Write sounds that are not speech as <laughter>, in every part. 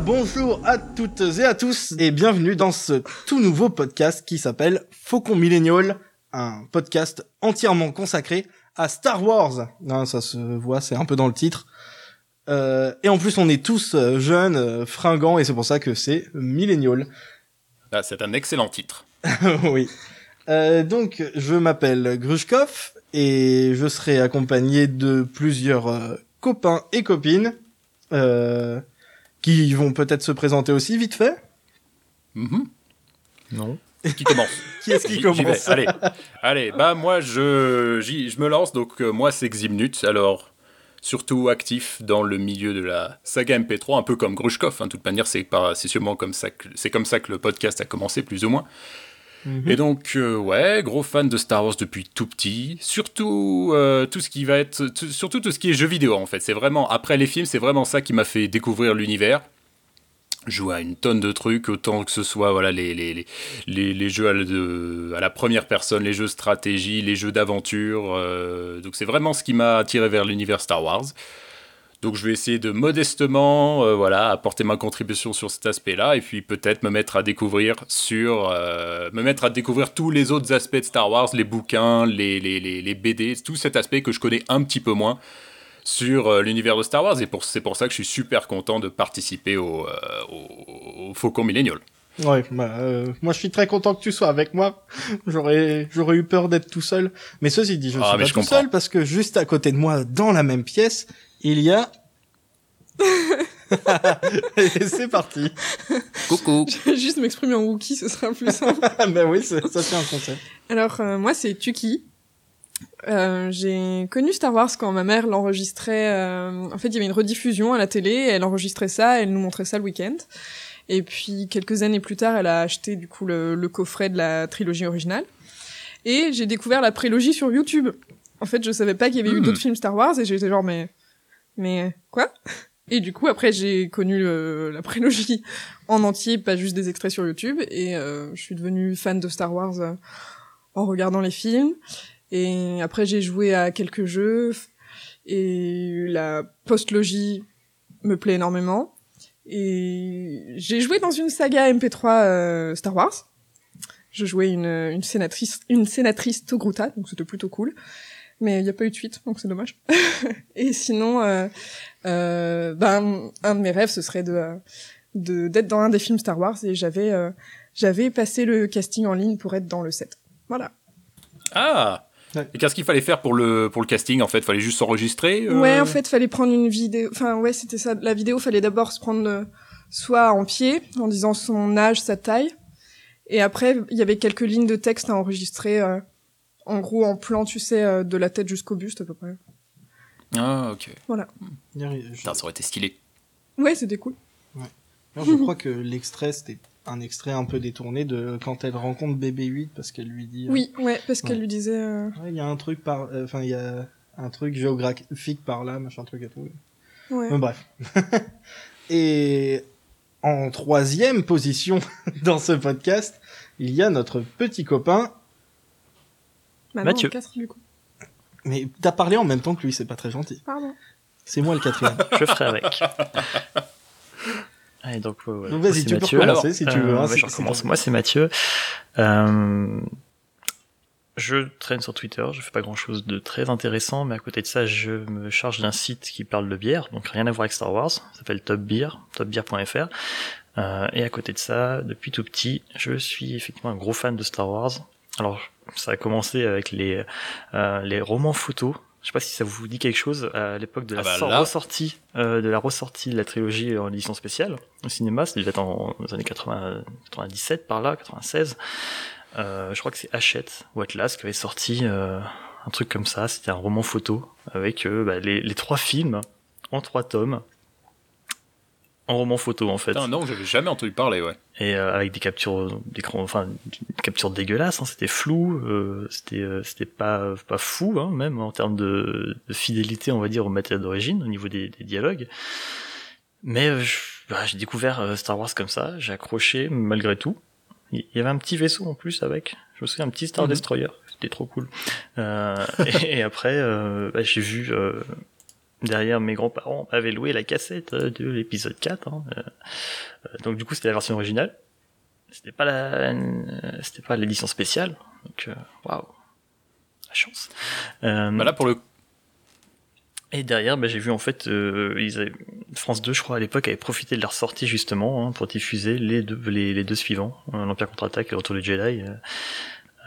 Bonjour à toutes et à tous et bienvenue dans ce tout nouveau podcast qui s'appelle Faucon Millennial, un podcast entièrement consacré à Star Wars. Non, ça se voit, c'est un peu dans le titre. Euh, et en plus, on est tous euh, jeunes, euh, fringants, et c'est pour ça que c'est Millennial. Ah, c'est un excellent titre. <laughs> oui. Euh, donc, je m'appelle Grushkov et je serai accompagné de plusieurs euh, copains et copines euh, qui vont peut-être se présenter aussi vite fait. Mhm. Non. Qui commence <laughs> Qui est-ce qui commence? Allez, allez. Bah moi je je me lance. Donc euh, moi c'est Ximnut. Alors surtout actif dans le milieu de la saga MP3, un peu comme Grushkov. hein. De toute manière c'est pas c'est sûrement comme ça que c'est comme ça que le podcast a commencé plus ou moins. Mhm. Et donc, euh, ouais, gros fan de Star Wars depuis tout petit. Surtout euh, tout ce qui va être, tout- surtout tout ce qui est jeux vidéo en fait. C'est vraiment après les films, c'est vraiment ça qui m'a fait découvrir l'univers. Jouer à une tonne de trucs, autant que ce soit voilà les les, les, les, jeux à, la- de- première personne, les jeux stratégie, les jeux d'aventure. euh, donc c'est vraiment ce qui m'a attiré vers l'univers Star Wars. Donc je vais essayer de modestement euh, voilà, apporter ma contribution sur cet aspect-là et puis peut-être me mettre à découvrir sur euh, me mettre à découvrir tous les autres aspects de Star Wars, les bouquins, les, les, les, les BD, tout cet aspect que je connais un petit peu moins sur euh, l'univers de Star Wars et pour, c'est pour ça que je suis super content de participer au, au, au Faucon Millennial. Ouais, bah, euh, moi je suis très content que tu sois avec moi. <laughs> J'aurais, j'aurais eu peur d'être tout seul. Mais ceci dit, je ne Ah, suis pas je tout comprends. seul parce que juste à côté de moi, dans la même pièce, il y a. <laughs> Et c'est parti. Coucou Je vais juste m'exprimer en Wookie, ce sera plus simple. <laughs> ben oui, ça c'est un concept. Alors, euh, moi, c'est Tuki. Euh, j'ai connu Star Wars quand ma mère l'enregistrait. euh, En fait, il y avait une rediffusion à la télé, elle enregistrait ça, elle nous montrait ça le week-end. Et puis, quelques années plus tard, elle a acheté du coup le, le coffret de la trilogie originale. Et j'ai découvert la prélogie sur YouTube. En fait, je savais pas qu'il y avait eu Hmm. d'autres films Star Wars et j'étais genre, mais. Mais quoi? Et du coup, après, j'ai connu le- la prélogie en entier, pas juste des extraits sur YouTube. Et euh, je suis devenue fan de Star Wars euh, en regardant les films. Et après, j'ai joué à quelques jeux. Et la postlogie me plaît énormément. Et j'ai joué dans une saga MP3 euh, Star Wars. Je jouais une, une sénatrice, une sénatrice Togruta, donc c'était plutôt cool. Mais il n'y a pas eu de suite, donc c'est dommage. <laughs> et sinon, euh, euh, ben, un de mes rêves, ce serait de, de d'être dans un des films Star Wars. Et j'avais, euh, j'avais passé le casting en ligne pour être dans le set. Voilà. Ah. Et qu'est-ce qu'il fallait faire pour le, pour le casting en fait? Fallait juste s'enregistrer euh Ouais, en fait, fallait prendre une vidéo. Enfin, ouais, c'était ça. La vidéo, fallait d'abord se prendre soit en pied, en disant son âge, sa taille, et après, il y avait quelques lignes de texte à enregistrer. Euh, en gros, en plan, tu sais, euh, de la tête jusqu'au buste à peu près. Ah, ok. Je, Putain, ça aurait été stylé. Ouais, c'était cool. non, je crois que l'extrait c'était un extrait un peu détourné de quand elle rencontre BB-8 parce qu'elle lui dit. euh, Oui, ouais, parce qu'elle lui disait. euh, Ouais, il y a un truc par, euh, enfin il y a un truc géographique par là, machin truc et tout. Ouais. Mais bref. <laughs> et en troisième position <laughs> dans ce podcast, il y a notre petit copain. Bah non, Mathieu. du coup. Mais t'as parlé en même temps que lui, c'est pas très gentil. Pardon. C'est moi le quatrième. <laughs> Je ferai avec. <laughs> Allez, donc, ouais. Donc vas-y, tu peux Mathieu. recommencer si tu veux. Euh, hein, c'est- je recommence. Moi, c'est Mathieu. Euh, je traîne sur Twitter, je fais pas grand chose de très intéressant, mais à côté de ça, je me charge d'un site qui parle de bière, donc rien à voir avec Star Wars, ça s'appelle Top Beer, topbeer.fr. Euh, et à côté de ça, depuis tout petit, je suis effectivement un gros fan de Star Wars. Alors, ça a commencé avec les, euh, les romans photos. Je sais pas si ça vous dit quelque chose à l'époque de la Ah bah sor- là. ressortie euh, de la ressortie de la trilogie en édition spéciale au cinéma, c'était peut-être en, dans les années 80, 97 par là, 96. Euh, je crois que c'est Hachette ou Atlas qui avait sorti euh, un truc comme ça. C'était un roman photo avec euh, bah, les, les trois films en trois tomes en roman photo en fait. Putain, non, j'avais jamais entendu parler, ouais. et euh, avec des captures d'écran enfin des captures dégueulasses hein, c'était flou euh, c'était euh, c'était pas pas fou hein, même en termes de, de fidélité on va dire au matériel d'origine au niveau des, des dialogues. Mais euh, bah, j'ai découvert euh, Star Wars comme ça j'ai accroché malgré tout. Il y avait un petit vaisseau en plus avec. Je me souviens un petit Star Mhm. Destroyer. C'était trop cool. Euh, <laughs> et, et après euh, bah, j'ai vu euh, derrière mes grands-parents avaient loué la cassette euh, de l'épisode 4. Hein, euh, euh, donc du coup, c'était la version originale. C'était pas la, c'était pas l'édition spéciale. Donc waouh, la chance. Euh, Bah là, pour le et derrière, bah, j'ai vu en fait, euh, ils avaient- France 2, je crois, à l'époque, avait profité de leur sortie justement hein, pour diffuser les deux, les, les deux suivants, euh, l'Empire contre-attaque et le Retour du Jedi,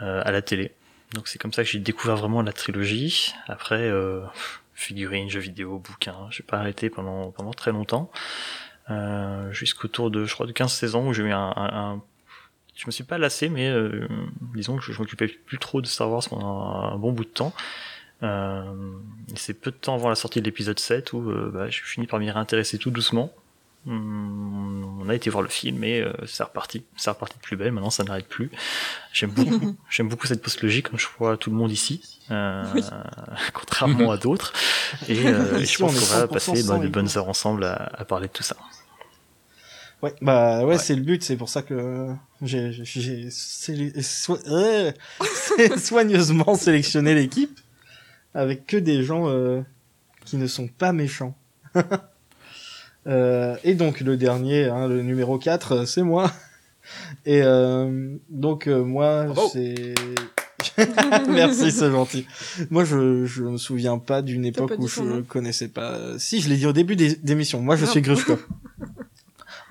euh, à la télé. Donc c'est comme ça que j'ai découvert vraiment la trilogie. Après, euh, figurines, jeux vidéo, bouquins, j'ai pas arrêté pendant pendant très longtemps, euh, jusqu'au tour de, je crois, de 15-16 ans où j'ai eu un, un, un- je me suis pas lassé, mais euh, disons que je, m'occupais plus trop de Star Wars pendant un, bon bout de temps. Euh, c'est peu de temps avant la sortie de l'épisode 7 où euh, bah, je finis par m'y réintéresser tout doucement. Hum, on a été voir le film et euh, c'est reparti. C'est reparti de plus belle, maintenant ça n'arrête plus. J'aime beaucoup, <laughs> j'aime beaucoup cette post-logie comme je vois tout le monde ici, euh, Oui. <laughs> contrairement à d'autres. Et, euh, et je pense qu'on va 100% passer bah, de bonnes heures ensemble à, à parler de tout ça. Ouais, bah ouais, Ouais. c'est le but, c'est pour ça que j'ai so- euh, <laughs> soigneusement sélectionné l'équipe avec que des gens euh, qui ne sont pas méchants. Euh, et donc le dernier, hein, le numéro 4, euh, c'est moi. <laughs> Et euh, donc euh, moi, Bravo. c'est... <laughs> Merci, c'est gentil. Moi, je, je me souviens pas d'une époque pas où je nom connaissais pas... Si, je l'ai dit au début des d'émission. Moi, je Ah. suis Grushkov. <laughs>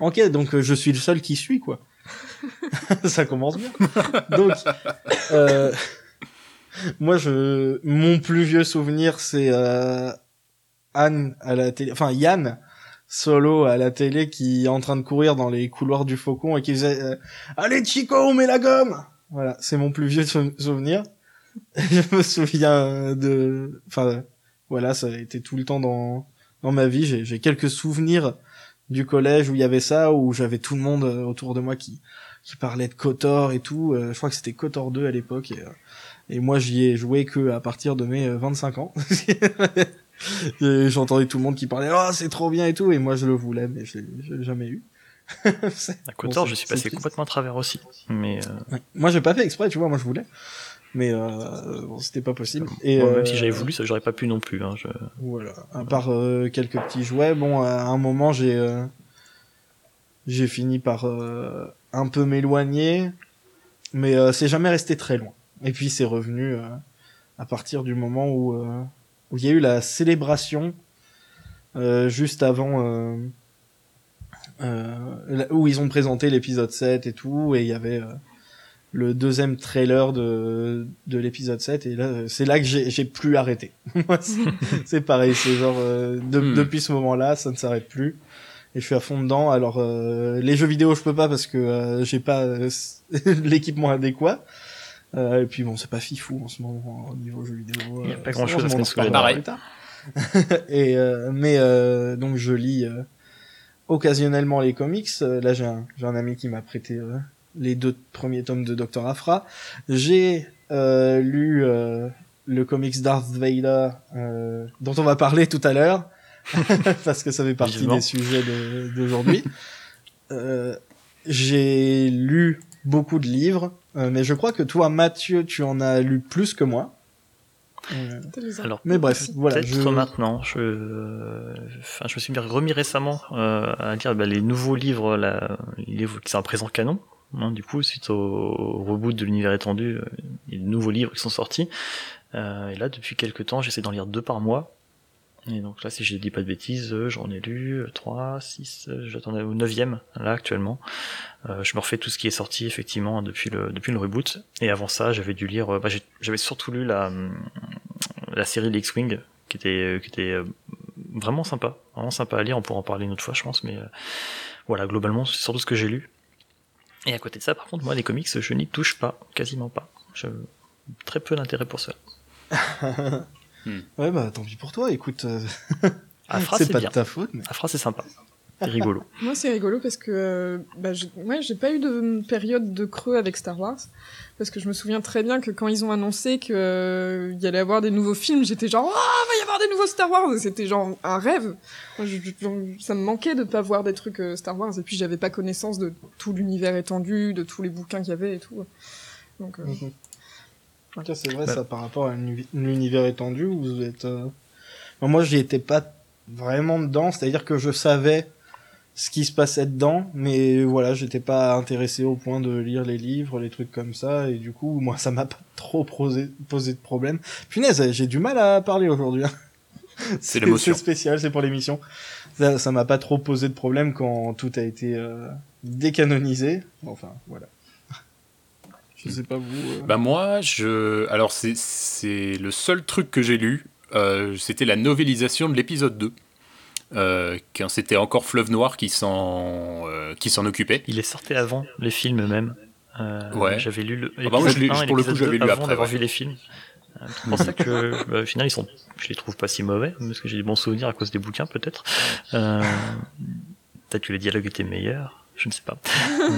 Ok, donc euh, je suis le seul qui suit, quoi. Ça commence bien. Donc, euh, moi, je, mon plus vieux souvenir, c'est euh, Anne à la télé, enfin Yann solo à la télé qui est en train de courir dans les couloirs du Faucon et qui faisait euh, Allez Chico, on met la gomme. Voilà, c'est mon plus vieux sou- souvenir. <laughs> je me souviens de, enfin voilà, ça a été tout le temps dans dans ma vie. J'ai quelques souvenirs du collège où il y avait ça, où j'avais tout le monde euh, autour de moi qui qui parlait de Kotor et tout. Euh, je crois que c'était Kotor 2 à l'époque. Et, euh, et moi, j'y ai joué que à partir de mes euh, 25 ans. <laughs> Et J'entendais tout le monde qui parlait, oh, c'est trop bien et tout, et moi je le voulais, mais je l'ai jamais eu. <laughs> À Kotor, Bon, je suis passé complètement à travers aussi. Mais euh, Ouais. Moi j'ai pas fait exprès, tu vois, moi je voulais. Mais euh, bon, c'était pas possible. Et euh, même si j'avais voulu, ça j'aurais pas pu non plus. Hein, je... Voilà. À part euh, quelques petits jouets, bon, à un moment j'ai euh, j'ai fini par euh, un peu m'éloigner, mais euh, c'est jamais resté très loin. Et puis c'est revenu euh, à partir du moment où euh, où il y a eu la célébration euh, juste avant euh, euh, où ils ont présenté l'épisode 7 et tout, et il y avait euh, le deuxième trailer de, de l'épisode 7, et là, c'est là que j'ai j'ai plus arrêté. <laughs> C'est- pareil, c'est genre, euh, de- Hmm. depuis ce moment-là, ça ne s'arrête plus. Et je suis à fond dedans. Alors, euh, les jeux vidéo, je peux pas parce que euh, j'ai pas euh, <laughs> l'équipement adéquat. Euh, et puis bon, c'est pas fifou en ce moment au niveau jeux vidéo. Il y a euh, pas ça, grand-chose on à se tard. <laughs> et euh, mais euh, donc je lis euh, occasionnellement les comics. Euh, là, j'ai un, j'ai un ami qui m'a prêté euh, les deux premiers tomes de Dr. Afra. J'ai euh, lu euh, le comics Darth Vader euh, dont on va parler tout à l'heure <laughs> parce que ça fait partie des sujets de- d'aujourd'hui. euh, j'ai lu beaucoup de livres, euh, mais je crois que toi, Mathieu, tu en as lu plus que moi. Euh, Alors, mais bref, voilà. Peut-être Je... maintenant. Je, euh, enfin, je me suis bien remis récemment euh, à lire bah, les nouveaux livres, là, les livres qui sont à présent canon. hein, du coup, suite au, au reboot de l'univers étendu, il y a de nouveaux livres qui sont sortis. Euh, et là, depuis quelques temps, j'essaie d'en lire deux par mois. Et donc là, si je dis pas de bêtises, euh, j'en ai lu euh, 3, 6, euh, j'attendais au 9 là actuellement. Euh, je me refais tout ce qui est sorti effectivement depuis le depuis le reboot. Et avant ça, j'avais dû lire, euh, bah, j'avais surtout lu la la série de X-Wing qui était qui était vraiment sympa, vraiment sympa à lire. On pourra en parler une autre fois, je pense, mais voilà, globalement, c'est surtout ce que j'ai lu. Et à côté de ça, par contre, moi, les comics, je n'y touche pas, quasiment pas. Je... Très peu d'intérêt pour <laughs> ça. Ouais, bah tant pis pour toi. Écoute, euh, <laughs> Afra, c'est pas bien. de ta faute. Mais... Afra, c'est sympa. <laughs> C'est rigolo. Moi, c'est rigolo parce que euh, bah, j'ai ouais, pas eu de période de creux avec Star Wars. Parce que je me souviens très bien que quand ils ont annoncé qu'il y allait avoir des nouveaux films, j'étais genre, ah, va y avoir des nouveaux Star Wars! C'était genre un rêve. Moi, je- je- ça me manquait de pas voir des trucs euh, Star Wars. Et puis, j'avais pas connaissance de tout l'univers étendu, de tous les bouquins qu'il y avait et tout. Donc, euh, Mhm. Ok, c'est vrai Bah. ça par rapport à l'uni- l'univers étendu où vous êtes. euh, moi, j'y étais pas vraiment dedans, c'est-à-dire que je savais ce qui se passait dedans, mais voilà, j'étais pas intéressé au point de lire les livres, les trucs comme ça, et du coup, moi, ça m'a pas <laughs> trop posé, posé de problème. Punaise, j'ai du mal à parler aujourd'hui. hein. <laughs> C'est l'émotion. C'est spécial, c'est pour l'émission. Ça, ça m'a pas trop posé de problème quand tout a été euh, décanonisé. Enfin, voilà. Je sais pas vous. euh. Bah moi, je... Alors c'est- c'est le seul truc que j'ai lu, euh, c'était la novélisation de l'épisode 2. Euh, quand c'était encore Fleuve Noir qui s'en euh, qui s'en occupait. Il est sorti avant les films même. Euh, Ouais. J'avais lu le. bah, moi, je l'ai- l'épisode 1 et pour le coup, j'avais 2 lu avant après, d'avoir ouais. vu les films. C'est pour ça que, bah, au final, ils sont, je les trouve pas si mauvais, parce que j'ai des bons souvenirs à cause des bouquins, peut-être. Euh, peut-être que les dialogues étaient meilleurs, je ne sais pas.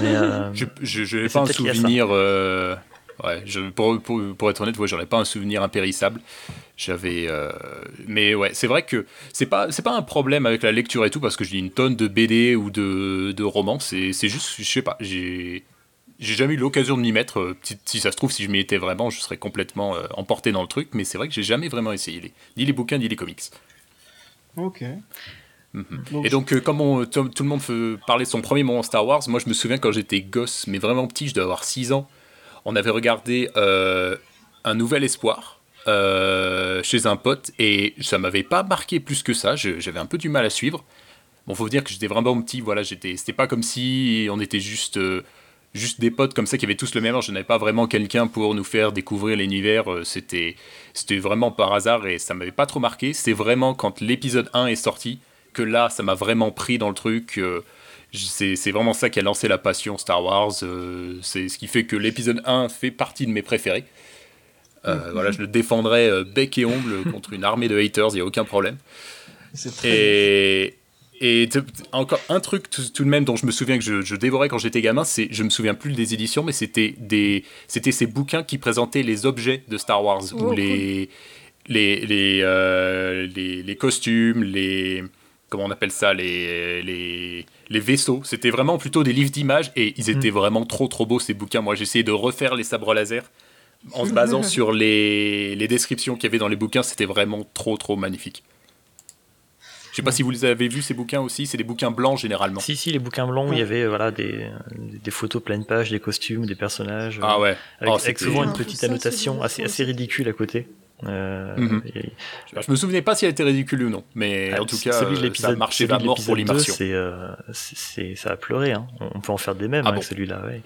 Mais, euh, Je je, je n'ai pas un souvenir. euh, ouais, je, pour, pour, pour être honnête, ouais, j'en ai pas un souvenir impérissable. J'avais, euh, mais ouais, c'est vrai que c'est pas c'est pas un problème avec la lecture et tout parce que je lis une tonne de BD ou de, de romans. C'est c'est juste, je sais pas, j'ai j'ai jamais eu l'occasion de m'y mettre. Si, si ça se trouve, si je m'y étais vraiment, je serais complètement euh, emporté dans le truc. Mais c'est vrai que j'ai jamais vraiment essayé les, ni les bouquins ni les comics. Ok. Mhm. Donc, Et donc, euh, comme on- tout, tout le monde parler de son premier moment Star Wars, moi je me souviens quand j'étais gosse, mais vraiment petit, je devais avoir 6 ans, on avait regardé euh, Un Nouvel Espoir euh, chez un pote et ça m'avait pas marqué plus que ça, j'avais un peu du mal à suivre. Bon, faut vous dire que j'étais vraiment petit, voilà, c'était pas comme si on était juste, juste des potes comme ça qui avaient tous le même âge, je n'avais pas vraiment quelqu'un pour nous faire découvrir l'univers, c'était, c'était vraiment par hasard et ça m'avait pas trop marqué. C'est vraiment quand l'épisode 1 est sorti que là, ça m'a vraiment pris dans le truc. euh, c'est c'est vraiment ça qui a lancé la passion Star Wars. euh, c'est ce qui fait que l'épisode 1 fait partie de mes préférés. Euh, Voilà, je le défendrai euh, bec et ongle <laughs> contre une armée de haters, il n'y a aucun problème. très Et, et encore un truc tout, tout de même dont je me souviens que je, je dévorais quand j'étais gamin, c'est je me souviens plus des éditions, mais c'était des c'était ces bouquins qui présentaient les objets de Star Wars Oh, ou cool. les les les, euh, les les costumes, les comment on appelle ça, les les les vaisseaux. C'était vraiment plutôt des livres d'images et ils étaient vraiment trop trop beaux ces bouquins. Moi, j'essayais de refaire les sabres laser en se basant <laughs> sur les, les descriptions qu'il y avait dans les bouquins. C'était vraiment trop trop magnifique. Je sais pas si vous les avez vus ces bouquins aussi. C'est des bouquins blancs généralement. si, si, les bouquins blancs, où il y avait, voilà, des, des photos pleine page, des costumes, des personnages. Ah ouais. Avec, Oh, avec souvent une petite annotation assez, assez ridicule à côté. Euh, Mhm. et- Je me souvenais pas si elle était ridicule ou non, mais Ah, en tout c- cas, celui de euh, l'épisode- ça marchait de mort pour l'épisode 2, l'immersion. c'est, euh, c'est- c'est- ça a pleuré. Hein. On peut en faire des mêmes Ah avec bon celui-là. Ouais.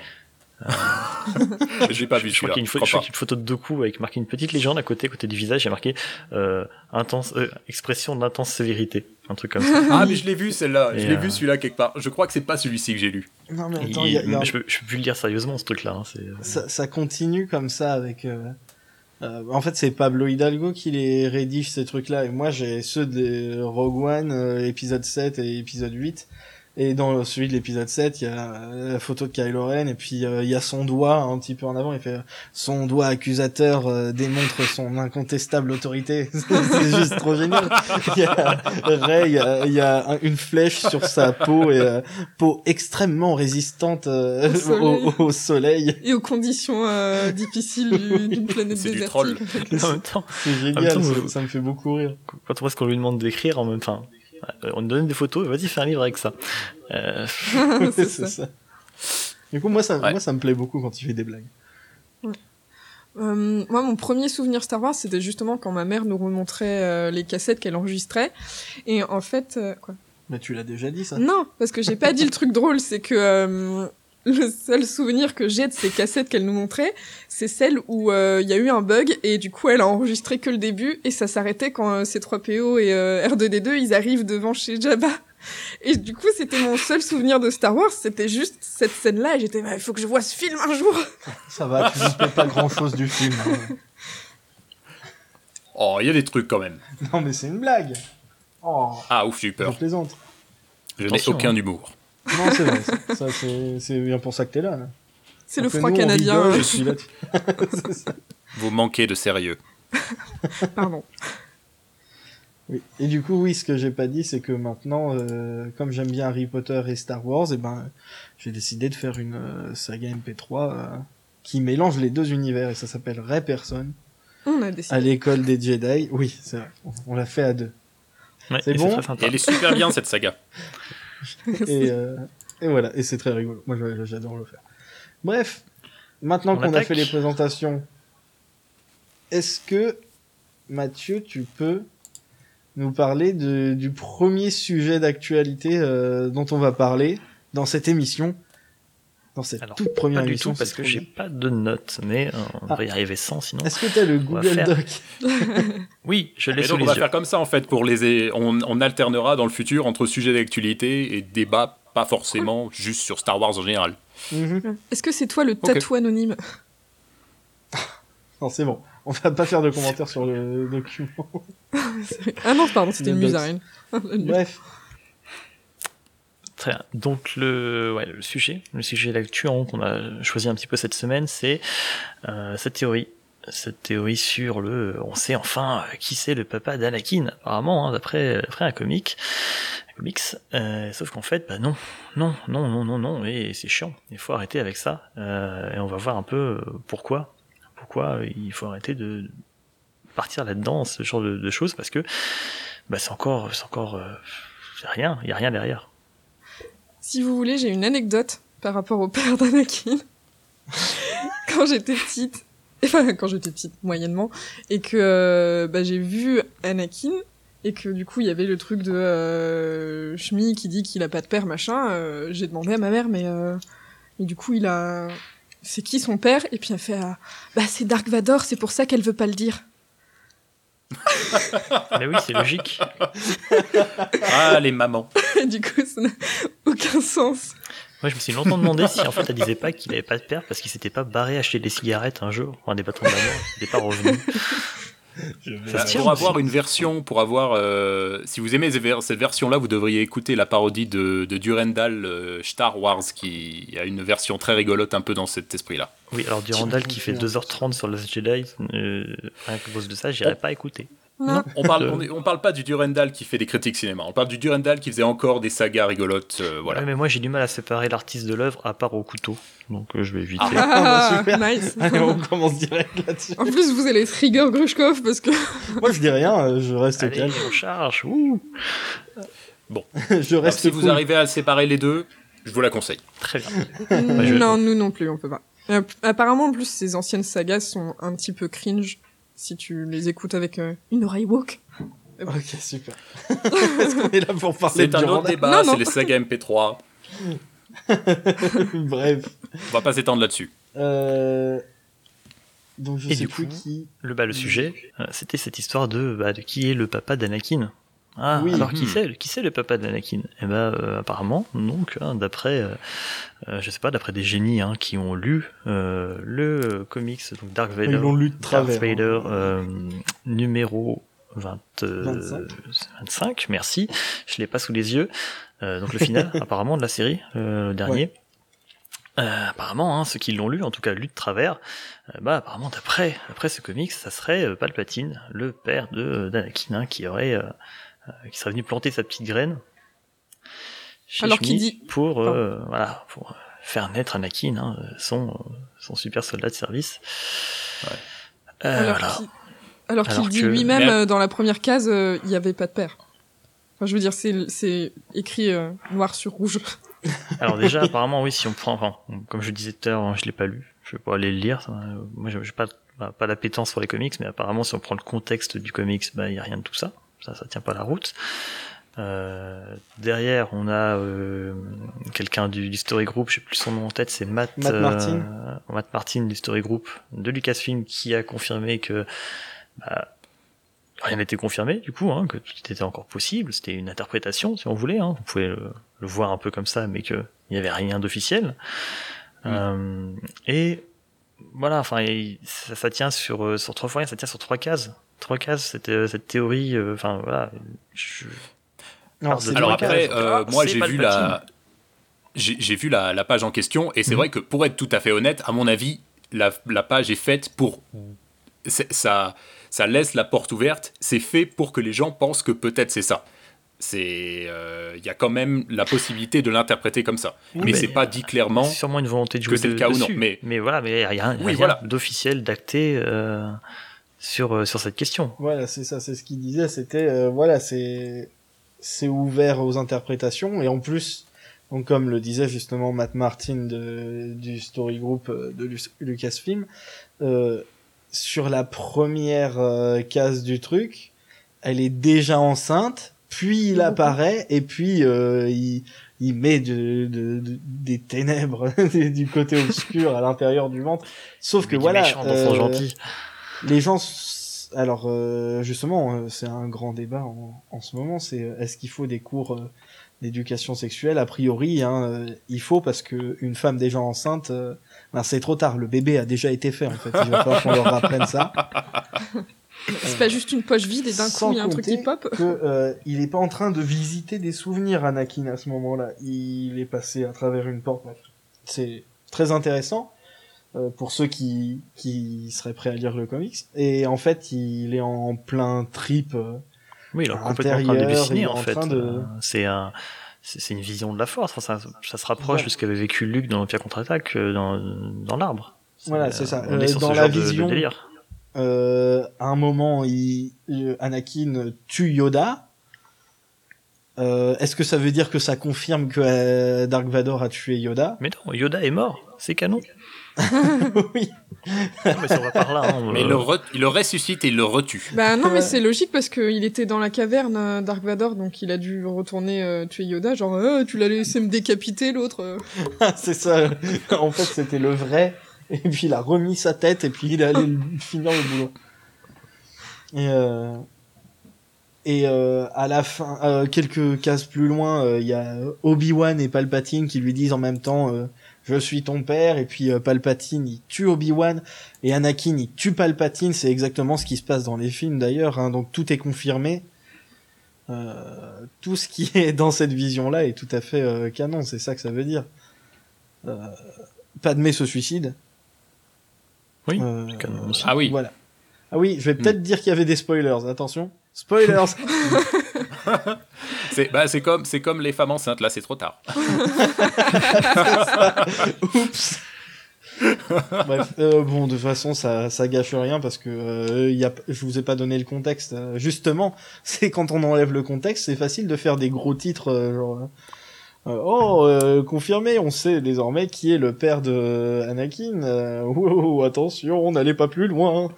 <laughs> J'ai pas vu Je crois celui-là. qu'il y a une, je crois pas. qu'il y a une photo de Doku avec marqué une petite légende à côté, côté du visage, il y a marqué euh, intense, euh, expression d'intense sévérité, un truc comme ça. Ah mais je l'ai vu celle-là. Je Et, l'ai euh, vu celui-là quelque part. Je crois que c'est pas celui-ci que j'ai lu. Non, mais Et- attends, il y a- il y a- je, peux, je peux plus le dire sérieusement ce truc-là. hein, c'est- ça, ça continue comme ça avec. Euh, en fait, c'est Pablo Hidalgo qui les rédige ces trucs-là. Et moi, j'ai ceux de Rogue One, euh, épisode 7 et épisode 8. Et dans celui de l'épisode 7, il y a euh, la photo de Kylo Ren et puis euh, il y a son doigt un petit peu en avant. Il fait son doigt accusateur euh, démontre son incontestable autorité. <laughs> c'est juste trop génial. Il y a Rey, il y a, il y a un- une flèche sur sa peau et euh, peau extrêmement résistante euh, Au <laughs> soleil. au, au soleil. Et aux conditions euh, difficiles du- <laughs> d'une planète C'est du désertique. troll. en même temps, C'est génial, temps, ça, me fait beaucoup rire. quand on voit ce qu'on lui demande d'écrire, en même temps, euh, on lui donne des photos, vas-y, fais un livre avec ça. Euh, <laughs> c'est <laughs> c'est ça. ça. Du coup, moi ça, Ouais. moi, ça me plaît beaucoup quand il fait des blagues. Euh, moi, mon premier souvenir Star Wars, c'était justement quand ma mère nous remontrait euh, les cassettes qu'elle enregistrait. Et en fait, euh, quoi? Mais tu l'as déjà dit, ça. Non, parce que j'ai pas dit le truc drôle, c'est que euh, <laughs> le seul souvenir que j'ai de ces cassettes qu'elle nous montrait, c'est celle où euh, il y a eu un bug et du coup elle a enregistré que le début et ça s'arrêtait quand euh, C3PO et euh, R2D2 ils arrivent devant chez Jabba. <laughs> Et du coup c'était mon seul souvenir de Star Wars, c'était juste cette scène-là et j'étais il faut que je vois ce film un jour. <laughs> Ça va, tu ne pas grand chose du film. hein. Oh, il y a des trucs quand même. Non, mais c'est une blague. Oh, Ah ouf, j'ai eu je peur. plaisante. Je n'ai aucun hein. humour. Non, c'est vrai. ça, ça, c'est bien pour ça que t'es là. là. C'est le froid nous, canadien. rigole, euh, je suis là. <laughs> C'est ça. Vous manquez de sérieux. <laughs> Pardon. Oui. Et du coup, oui, ce que j'ai pas dit, c'est que maintenant, euh, comme j'aime bien Harry Potter et Star Wars, et ben, j'ai décidé de faire une euh, saga MP3 euh, qui mélange les deux univers et ça s'appelle Ray Person On a à décidé. l'école des Jedi. Oui, c'est vrai. On- On l'a fait à deux. Ouais, C'est bon. Et elle est super bien cette saga. <laughs> et, euh, et voilà, et c'est très rigolo. Moi, j'adore le faire. Bref, maintenant On qu'on a fait les présentations, est-ce que Mathieu, tu peux nous parler de- du premier sujet d'actualité euh, dont on va parler dans cette émission, dans cette Alors, toute première Pas du émission tout, parce que j'ai pas de notes, mais euh, on Ah. va y arriver sans sinon. Est-ce que t'as le Google faire- Doc <laughs> Oui, je l'ai Et sous donc les on va yeux. faire comme ça en fait pour les on, on alternera dans le futur entre sujets d'actualité et débats pas forcément juste sur Star Wars en général. Mhm. Est-ce que c'est toi le tatou anonyme <laughs> Non, c'est bon. On va pas faire de commentaires sur le document. <laughs> Ah non, pardon, c'était Le une box. musarine. Bref, Donc le, sujet, le sujet d'actu qu'on a choisi un petit peu cette semaine, c'est euh, cette théorie, cette théorie sur le, on sait enfin euh, qui c'est le papa d'Anakin, apparemment, hein, d'après un comic, un comics. Euh, sauf qu'en fait, bah non, non, non, non, non, non, et c'est chiant. Il faut arrêter avec ça. Euh, et on va voir un peu euh, pourquoi, pourquoi il faut arrêter de partir là-dedans, ce genre de, choses, parce que bah c'est encore, c'est encore, euh, rien, il y a rien derrière. Si vous voulez, j'ai une anecdote par rapport au père d'Anakin. <laughs> quand j'étais petite, enfin quand j'étais petite, moyennement, et que euh, bah, j'ai vu Anakin, et que du coup il y avait le truc de euh, Shmi qui dit qu'il a pas de père, machin, euh, j'ai demandé à ma mère, mais euh, et du coup il a... C'est qui son père? Et puis elle fait ah, Bah c'est Dark Vador, c'est pour ça qu'elle veut pas le dire. Mais oui, c'est logique. <laughs> Ah les mamans. <laughs> Du coup ça n'a aucun sens. Moi, je me suis longtemps demandé si en fait elle disait pas qu'il avait pas de père parce qu'il s'était pas barré acheter des cigarettes un jour, enfin des bâtons de la mort, il était pas revenu. Pour avoir une version, pour avoir, euh, si vous aimez cette version-là, vous devriez écouter la parodie de, de Durandal euh, Star Wars, qui a une version très rigolote un peu dans cet esprit-là. Oui, alors Durandal qui fait 2h30 sur Last Jedi, euh, rien que cause de ça, j'irai pas écouter. Non. On parle, on, est- on parle pas du Durandal qui fait des critiques cinéma, on parle du Durandal qui faisait encore des sagas rigolotes, euh, voilà. Ouais, mais moi j'ai du mal à séparer l'artiste de l'œuvre à part au couteau, donc euh, je vais éviter. <laughs> bah, super. nice. <laughs> allez, on commence direct là-dessus. En plus, vous allez trigger Grushkov parce que <laughs> Moi, je dis rien, euh, je reste Allez, calme. on charge. ouh. je Alors, reste si vous arrivez à séparer les deux, je vous la conseille. Très bien. je- non, nous non plus, on peut pas. Apparemment, en plus, ces anciennes sagas sont un petit peu cringe si tu les écoutes avec euh, une oreille woke. Ok, super. <laughs> Est-ce qu'on est là pour parler C'est de un autre débat, c'est les sagas MP3, <laughs> Bref. on va pas s'étendre là-dessus. Euh... Donc, je Et sais du coup, qui. Le, bah, le sujet, euh, c'était cette histoire de, bah, de qui est le papa d'Anakin. Ah, Oui. alors qui Hmm. c'est, qui c'est le papa d'Anakin? Eh ben, euh, apparemment, donc, hein, d'après, euh, euh, je sais pas, d'après des génies hein, qui ont lu euh, le comics, donc Dark Vader, Ils l'ont lu de travers. hein. Vader euh, numéro 20, euh, 25. 25, merci, je l'ai pas sous les yeux. Euh, donc le final, <laughs> apparemment, de la série, euh, le dernier. Euh, apparemment, hein, ceux qui l'ont lu, en tout cas lu de travers, euh, bah apparemment d'après après ce comics, ça serait euh, Palpatine, le père de d'Anakin, hein, qui aurait qui serait venu planter sa petite graine. Chez Alors qu'il dit- pour euh, voilà pour faire naître Anakin, hein, son son super soldat de service. Euh, alors voilà. qu'il alors qu'il Alors dit que- lui-même euh, dans la première case, euh, il n'y avait pas de père. Enfin, je veux dire, c'est c'est écrit euh, noir sur rouge. <laughs> Alors déjà, apparemment, oui, si on prend, enfin, comme je disais tout à l'heure, hein, je l'ai pas lu, je vais pas aller le lire. ça, euh, moi, j'ai j'ai pas, bah, pas d'appétence pour les comics, mais apparemment, si on prend le contexte du comics, bah, il y a rien de tout ça. Ça, ça tient pas la route. Euh, derrière, on a euh, quelqu'un du, du Story Group, je sais plus son nom en tête, c'est Matt, Matt Martin. euh, Matt Martin du Story Group de Lucasfilm qui a confirmé que bah, rien n'était confirmé du coup, hein, que tout était encore possible. C'était une interprétation, si on voulait. Hein. Vous pouvez le, le voir un peu comme ça, mais que il n'y avait rien d'officiel. Euh, et voilà, enfin, ça, ça tient sur euh, sur trois fois, ça tient sur trois cases. Trois cases, cette, euh, cette théorie. euh, Enfin voilà. je- Non, Alors après, euh, Ah, moi c'est j'ai vu la, j'ai vu la, la page en question et c'est Mhm. vrai que pour être tout à fait honnête, à mon avis, la, la page est faite pour, ça, ça laisse la porte ouverte. C'est fait pour que les gens pensent que peut-être c'est ça. C'est, euh, il y a quand même la possibilité de l'interpréter comme ça, Oui, mais mais- c'est pas dit clairement. C'est sûrement une volonté de jouer que c'est le cas ou non, dessus. mais- mais voilà, mais il n'y a rien, Oui, rien voilà. d'officiel, d'acté euh, sur euh, sur cette question. Voilà, c'est ça, c'est ce qu'il disait. C'était, euh, voilà, c'est c'est ouvert aux interprétations et en plus, donc comme le disait justement Matt Martin de, du Story Group euh, de Lucasfilm, euh, sur la première euh, case du truc, elle est déjà enceinte, puis il apparaît et puis euh, il, il met de, de, de- des ténèbres <laughs> du côté obscur à l'intérieur du ventre. Sauf que voilà, son euh, gentil. Les gens alors euh, justement euh, c'est un grand débat en, en ce moment c'est euh, est-ce qu'il faut des cours euh, d'éducation sexuelle? A priori hein, il faut parce que une femme déjà enceinte euh, ben, c'est trop tard. Le bébé a déjà été fait en fait. Il va falloir qu'on leur apprenne ça. <laughs> C'est pas juste une poche vide et d'un coup il y a un truc qui pop. que euh, il est pas en train de visiter des souvenirs Anakin à ce moment-là. Il est passé à travers une porte. C'est très intéressant pour ceux qui qui seraient prêts à lire le comics et en fait il est en plein trip euh, Oui, il est complètement en train de est en, en fait. de- Euh, C'est un, c'est c'est une vision de la force. Enfin, ça, ça se rapproche Voilà. de ce qu'avait vécu Luke dans l'Empire contre-attaque euh, dans, dans l'arbre. Voilà, c'est ça. On est Euh, sur dans ce la genre de- de vision-. Euh, à un moment, il, euh, Anakin tue Yoda. Euh, Est-ce que ça veut dire que ça confirme que euh, Dark Vador a tué Yoda? Mais non, Yoda est mort. C'est canon. <laughs> Oui. Non, mais ça va par là. hein, Mais euh, il le, re- il le ressuscite et il le retue. Bah non, mais c'est logique parce qu'il était dans la caverne, euh, Dark Vador, donc il a dû retourner euh, tuer Yoda, genre Euh, tu l'as laissé me décapiter l'autre. euh. <laughs> c'est ça. en fait, c'était le vrai. Et puis il a remis sa tête et puis il est allé <laughs> finir le boulot. Et, euh, et euh, à la fin, euh, quelques cases plus loin, euh, il y a Obi-Wan et Palpatine qui lui disent en même temps euh, Je suis ton père. Et puis euh, Palpatine, il tue Obi-Wan. Et Anakin, il tue Palpatine. C'est exactement ce qui se passe dans les films d'ailleurs. hein. donc tout est confirmé. Euh, tout ce qui <laughs> est dans cette vision-là est tout à fait euh, canon. C'est ça que ça veut dire. Euh, Padmé se suicide. Oui, Euh, c'est canon aussi. Ah oui. Voilà. Ah oui, je vais peut-être dire qu'il y avait des spoilers. Attention. Spoilers. <laughs> C'est bah, c'est comme, c'est comme les femmes enceintes, là c'est trop tard. <laughs> Oups. Bref, euh, bon, de toute façon, ça, ça gâche rien parce que euh, y a, je vous ai pas donné le contexte. Euh, justement, c'est quand on enlève le contexte, c'est facile de faire des gros titres euh, genre. euh, euh, oh, euh, confirmé, on sait désormais qui est le père de Anakin. Euh, wow, attention, on n'allait pas plus loin.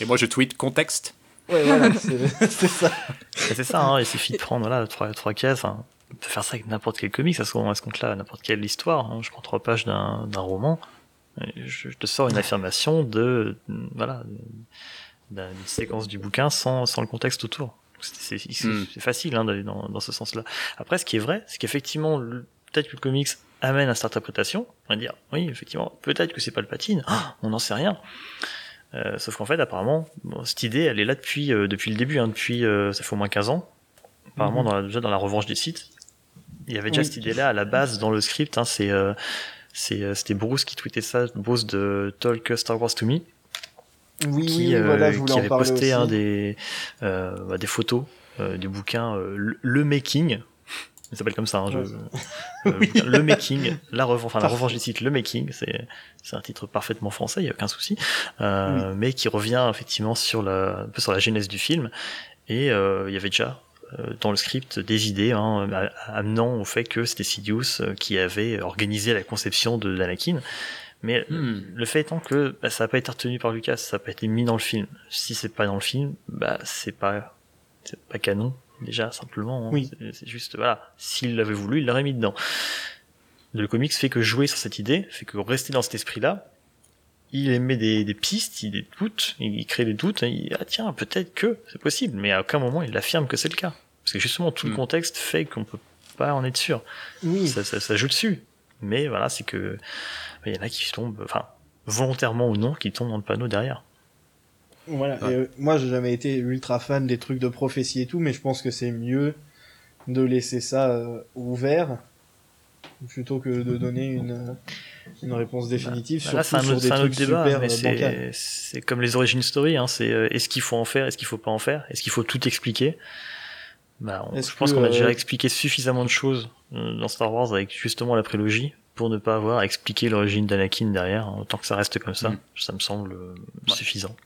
Et moi je tweet contexte. Ouais, voilà, <laughs> c'est ça. C'est ça, hein, il suffit de prendre voilà, trois, trois cases. Enfin, on peut faire ça avec n'importe quel comics, à ce, à ce compte-là, n'importe quelle histoire. hein. Je prends trois pages d'un d'un roman, et je, je te sors une affirmation de voilà d'une séquence du bouquin sans, sans le contexte autour. C'est Hmm. c'est facile hein, d'aller dans, dans ce sens-là. Après, ce qui est vrai, c'est qu'effectivement, peut-être que le comics amène à cette interprétation. On va dire, oui, effectivement, peut-être que c'est pas le patine, on n'en sait rien. Euh, sauf qu'en fait, apparemment, bon, cette idée, elle est là depuis, euh, depuis le début, hein, depuis, euh, ça fait au moins 15 ans. Apparemment, Mhm. dans la, déjà dans la revanche des sites, il y avait déjà Oui. cette idée-là à la base dans le script. Hein, c'est, c'était Bruce qui tweetait ça, Bruce de Talk Star Wars to Me, Oui, qui, oui, voilà, je voulais qui en avait parler posté aussi. un des, bah, des photos du bouquin le, Le Making. Il s'appelle comme ça, hein, je- Ouais. <laughs> euh, Le Making, la revanche, enfin la revanche des sites, Le Making, c'est c'est un titre parfaitement français, il y a aucun souci, euh, mais qui revient effectivement sur la, un peu sur la genèse du film. Et euh, il y avait déjà euh, dans le script des idées hein, amenant au fait que c'était Sidious euh, qui avait organisé la conception de d'Anakin. Mais Hmm. le fait étant que bah, ça n'a pas été retenu par Lucas, ça n'a pas été mis dans le film. Si c'est pas dans le film, bah c'est pas c'est pas canon déjà simplement. hein. Oui. C'est- juste voilà, s'il l'avait voulu, il l'aurait mis dedans. Le comics fait que jouer sur cette idée, fait que rester dans cet esprit-là, il émet des, des pistes, il des doutes, il crée des doutes, et il ah tiens peut-être que c'est possible, mais à aucun moment il affirme que c'est le cas. Parce que justement tout le Hmm. contexte fait qu'on peut pas en être sûr Oui, ça, ça, ça joue dessus. Mais voilà, c'est que il y en a qui tombent, enfin volontairement ou non, qui tombent dans le panneau derrière. Voilà. Ouais. Et, euh, moi, j'ai jamais été ultra fan des trucs de prophétie et tout, mais je pense que c'est mieux de laisser ça euh, ouvert plutôt que de donner une, euh, une réponse définitive Bah, là, surtout un sur autre, des c'est un trucs autre débat, super c'est, c'est comme les origin story. Hein, c'est euh, est-ce qu'il faut en faire, est-ce qu'il faut pas en faire, est-ce qu'il faut tout expliquer? Bah, on- Je pense qu'on a euh, déjà expliqué suffisamment de choses dans Star Wars avec justement la prélogie pour ne pas avoir à expliquer l'origine d'Anakin derrière. hein. Autant que ça reste comme ça, Mm. ça me semble Ouais. suffisant.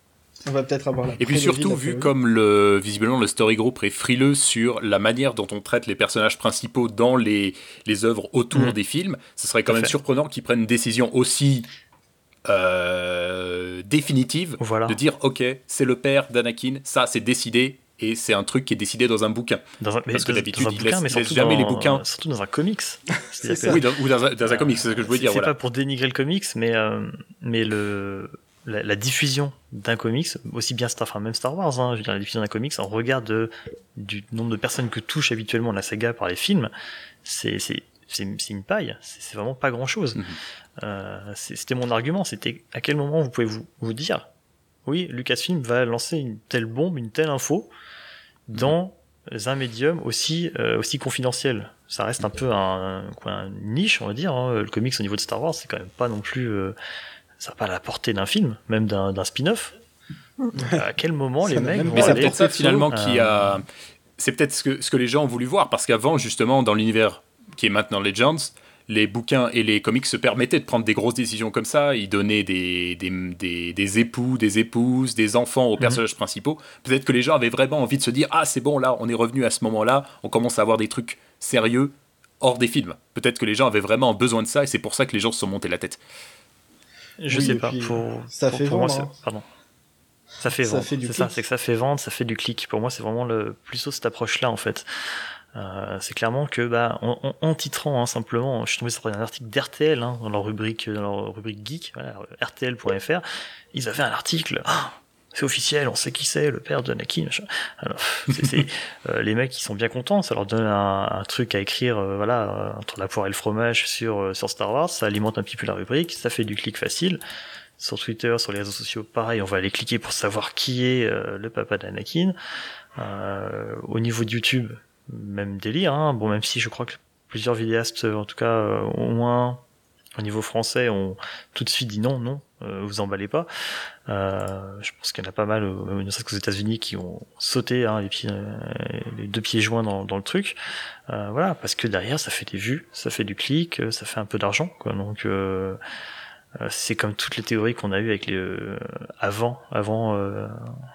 On va peut-être avoir la Et puis surtout, vu comme le, visiblement le story group est frileux sur la manière dont on traite les personnages principaux dans les, les œuvres autour Mhm. des films, ce serait quand même fait. surprenant qu'ils prennent une décision aussi euh, définitive Voilà. de dire ok, c'est le père d'Anakin, ça c'est décidé et c'est un truc qui est décidé dans un bouquin. Dans un, Parce que d'habitude, ils bouquin, laissent- mais laissent jamais dans, les bouquins. Surtout dans un comics. Oui, dans- ou dans un, dans un Euh, comic, c'est ce que je voulais dire. C'est Voilà. pas pour dénigrer le comics, mais euh, mais le la, la diffusion d'un comics, aussi bien Star, enfin même Star Wars, hein, je veux dire la diffusion d'un comics, en regard de, du nombre de personnes que touche habituellement la saga par les films, c'est c'est c'est c'est une paille, c'est vraiment pas grand chose. Mhm. c'était mon argument, c'était à quel moment vous pouvez vous vous dire, oui, Lucasfilm va lancer une telle bombe, une telle info dans un médium aussi euh, aussi confidentiel. Ça reste un peu un, quoi, un niche, on va dire. hein. Le comics au niveau de Star Wars, c'est quand même pas non plus, euh, ça n'a pas la portée d'un film, même d'un d'un spin-off. à quel moment les mecs vont Mais c'est aller peut-être ça finalement qui a. C'est peut-être ce que, ce que les gens ont voulu voir, parce qu'avant, justement, dans l'univers qui est maintenant Legends, les bouquins et les comics se permettaient de prendre des grosses décisions comme ça. Ils donnaient des, des, des, des époux, des épouses, des enfants aux personnages principaux. Peut-être que les gens avaient vraiment envie de se dire Ah, c'est bon, là, on est revenu à ce moment-là, on commence à avoir des trucs sérieux hors des films. Peut-être que les gens avaient vraiment besoin de ça et c'est pour ça que les gens se sont montés la tête. Je Oui, sais pas. puis, Pour, ça pour- fait pour moi, vendre, hein. pardon. Ça fait Ça vendre. C'est ça, c'est que ça fait vendre, ça fait du clic. Pour moi, c'est vraiment le plutôt cette approche-là en fait. Euh, c'est clairement que bah en, en- en titrant hein, simplement, je suis tombé sur un article d'RTL hein, dans leur rubrique dans leur rubrique geek, voilà, RTL.fr. Ils avaient un article. Ah, c'est officiel, on sait qui c'est, le père d'Anakin. machin. Alors, c'est, c'est, <laughs> euh, les mecs, ils sont bien contents, ça leur donne un, un truc à écrire, euh, voilà, euh, entre la poire et le fromage sur, euh, sur Star Wars, ça alimente un petit peu la rubrique, ça fait du clic facile. Sur Twitter, sur les réseaux sociaux, pareil, on va aller cliquer pour savoir qui est le papa d'Anakin. Au niveau de YouTube, même délire, hein. bon, même si je crois que plusieurs vidéastes, en tout cas, au moins au niveau français, ont tout de suite dit non, non, vous emballez pas. Euh, je pense qu'il y en a pas mal, euh, ne serait-ce qu'aux États-Unis, qui ont sauté hein, les, pieds, euh, les deux pieds joints dans, dans le truc. Euh, voilà, parce que derrière, ça fait des vues, ça fait du clic, euh, ça fait un peu d'argent, quoi. Donc euh, euh, c'est comme toutes les théories qu'on a eues avec les euh, avant, avant euh,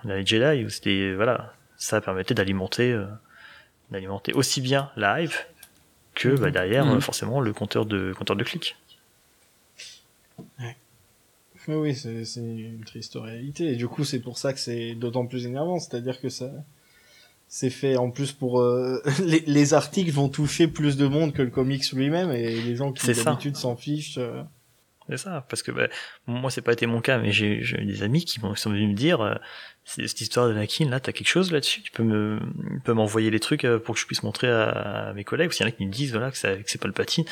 les Jedi, où c'était voilà, ça permettait d'alimenter, euh, d'alimenter aussi bien la hype que bah, derrière Mhm. euh, forcément le compteur de compteur de clics. Oui, oui, c'est c'est une triste réalité. Et du coup, c'est pour ça que c'est d'autant plus énervant. C'est-à-dire que ça, c'est fait en plus pour euh, <laughs> les, les articles vont toucher plus de monde que le comics lui-même et les gens qui d'habitude s'en fichent. euh, C'est ça, parce que bah, moi c'est pas été mon cas, mais j'ai eu des amis qui sont venus me dire, euh, cette histoire de Nakin, là, t'as quelque chose là-dessus, tu peux me, m'envoyer les trucs euh, pour que je puisse montrer à, mes collègues, parce qu'il y en a qui me disent voilà que, c'est pas le patine.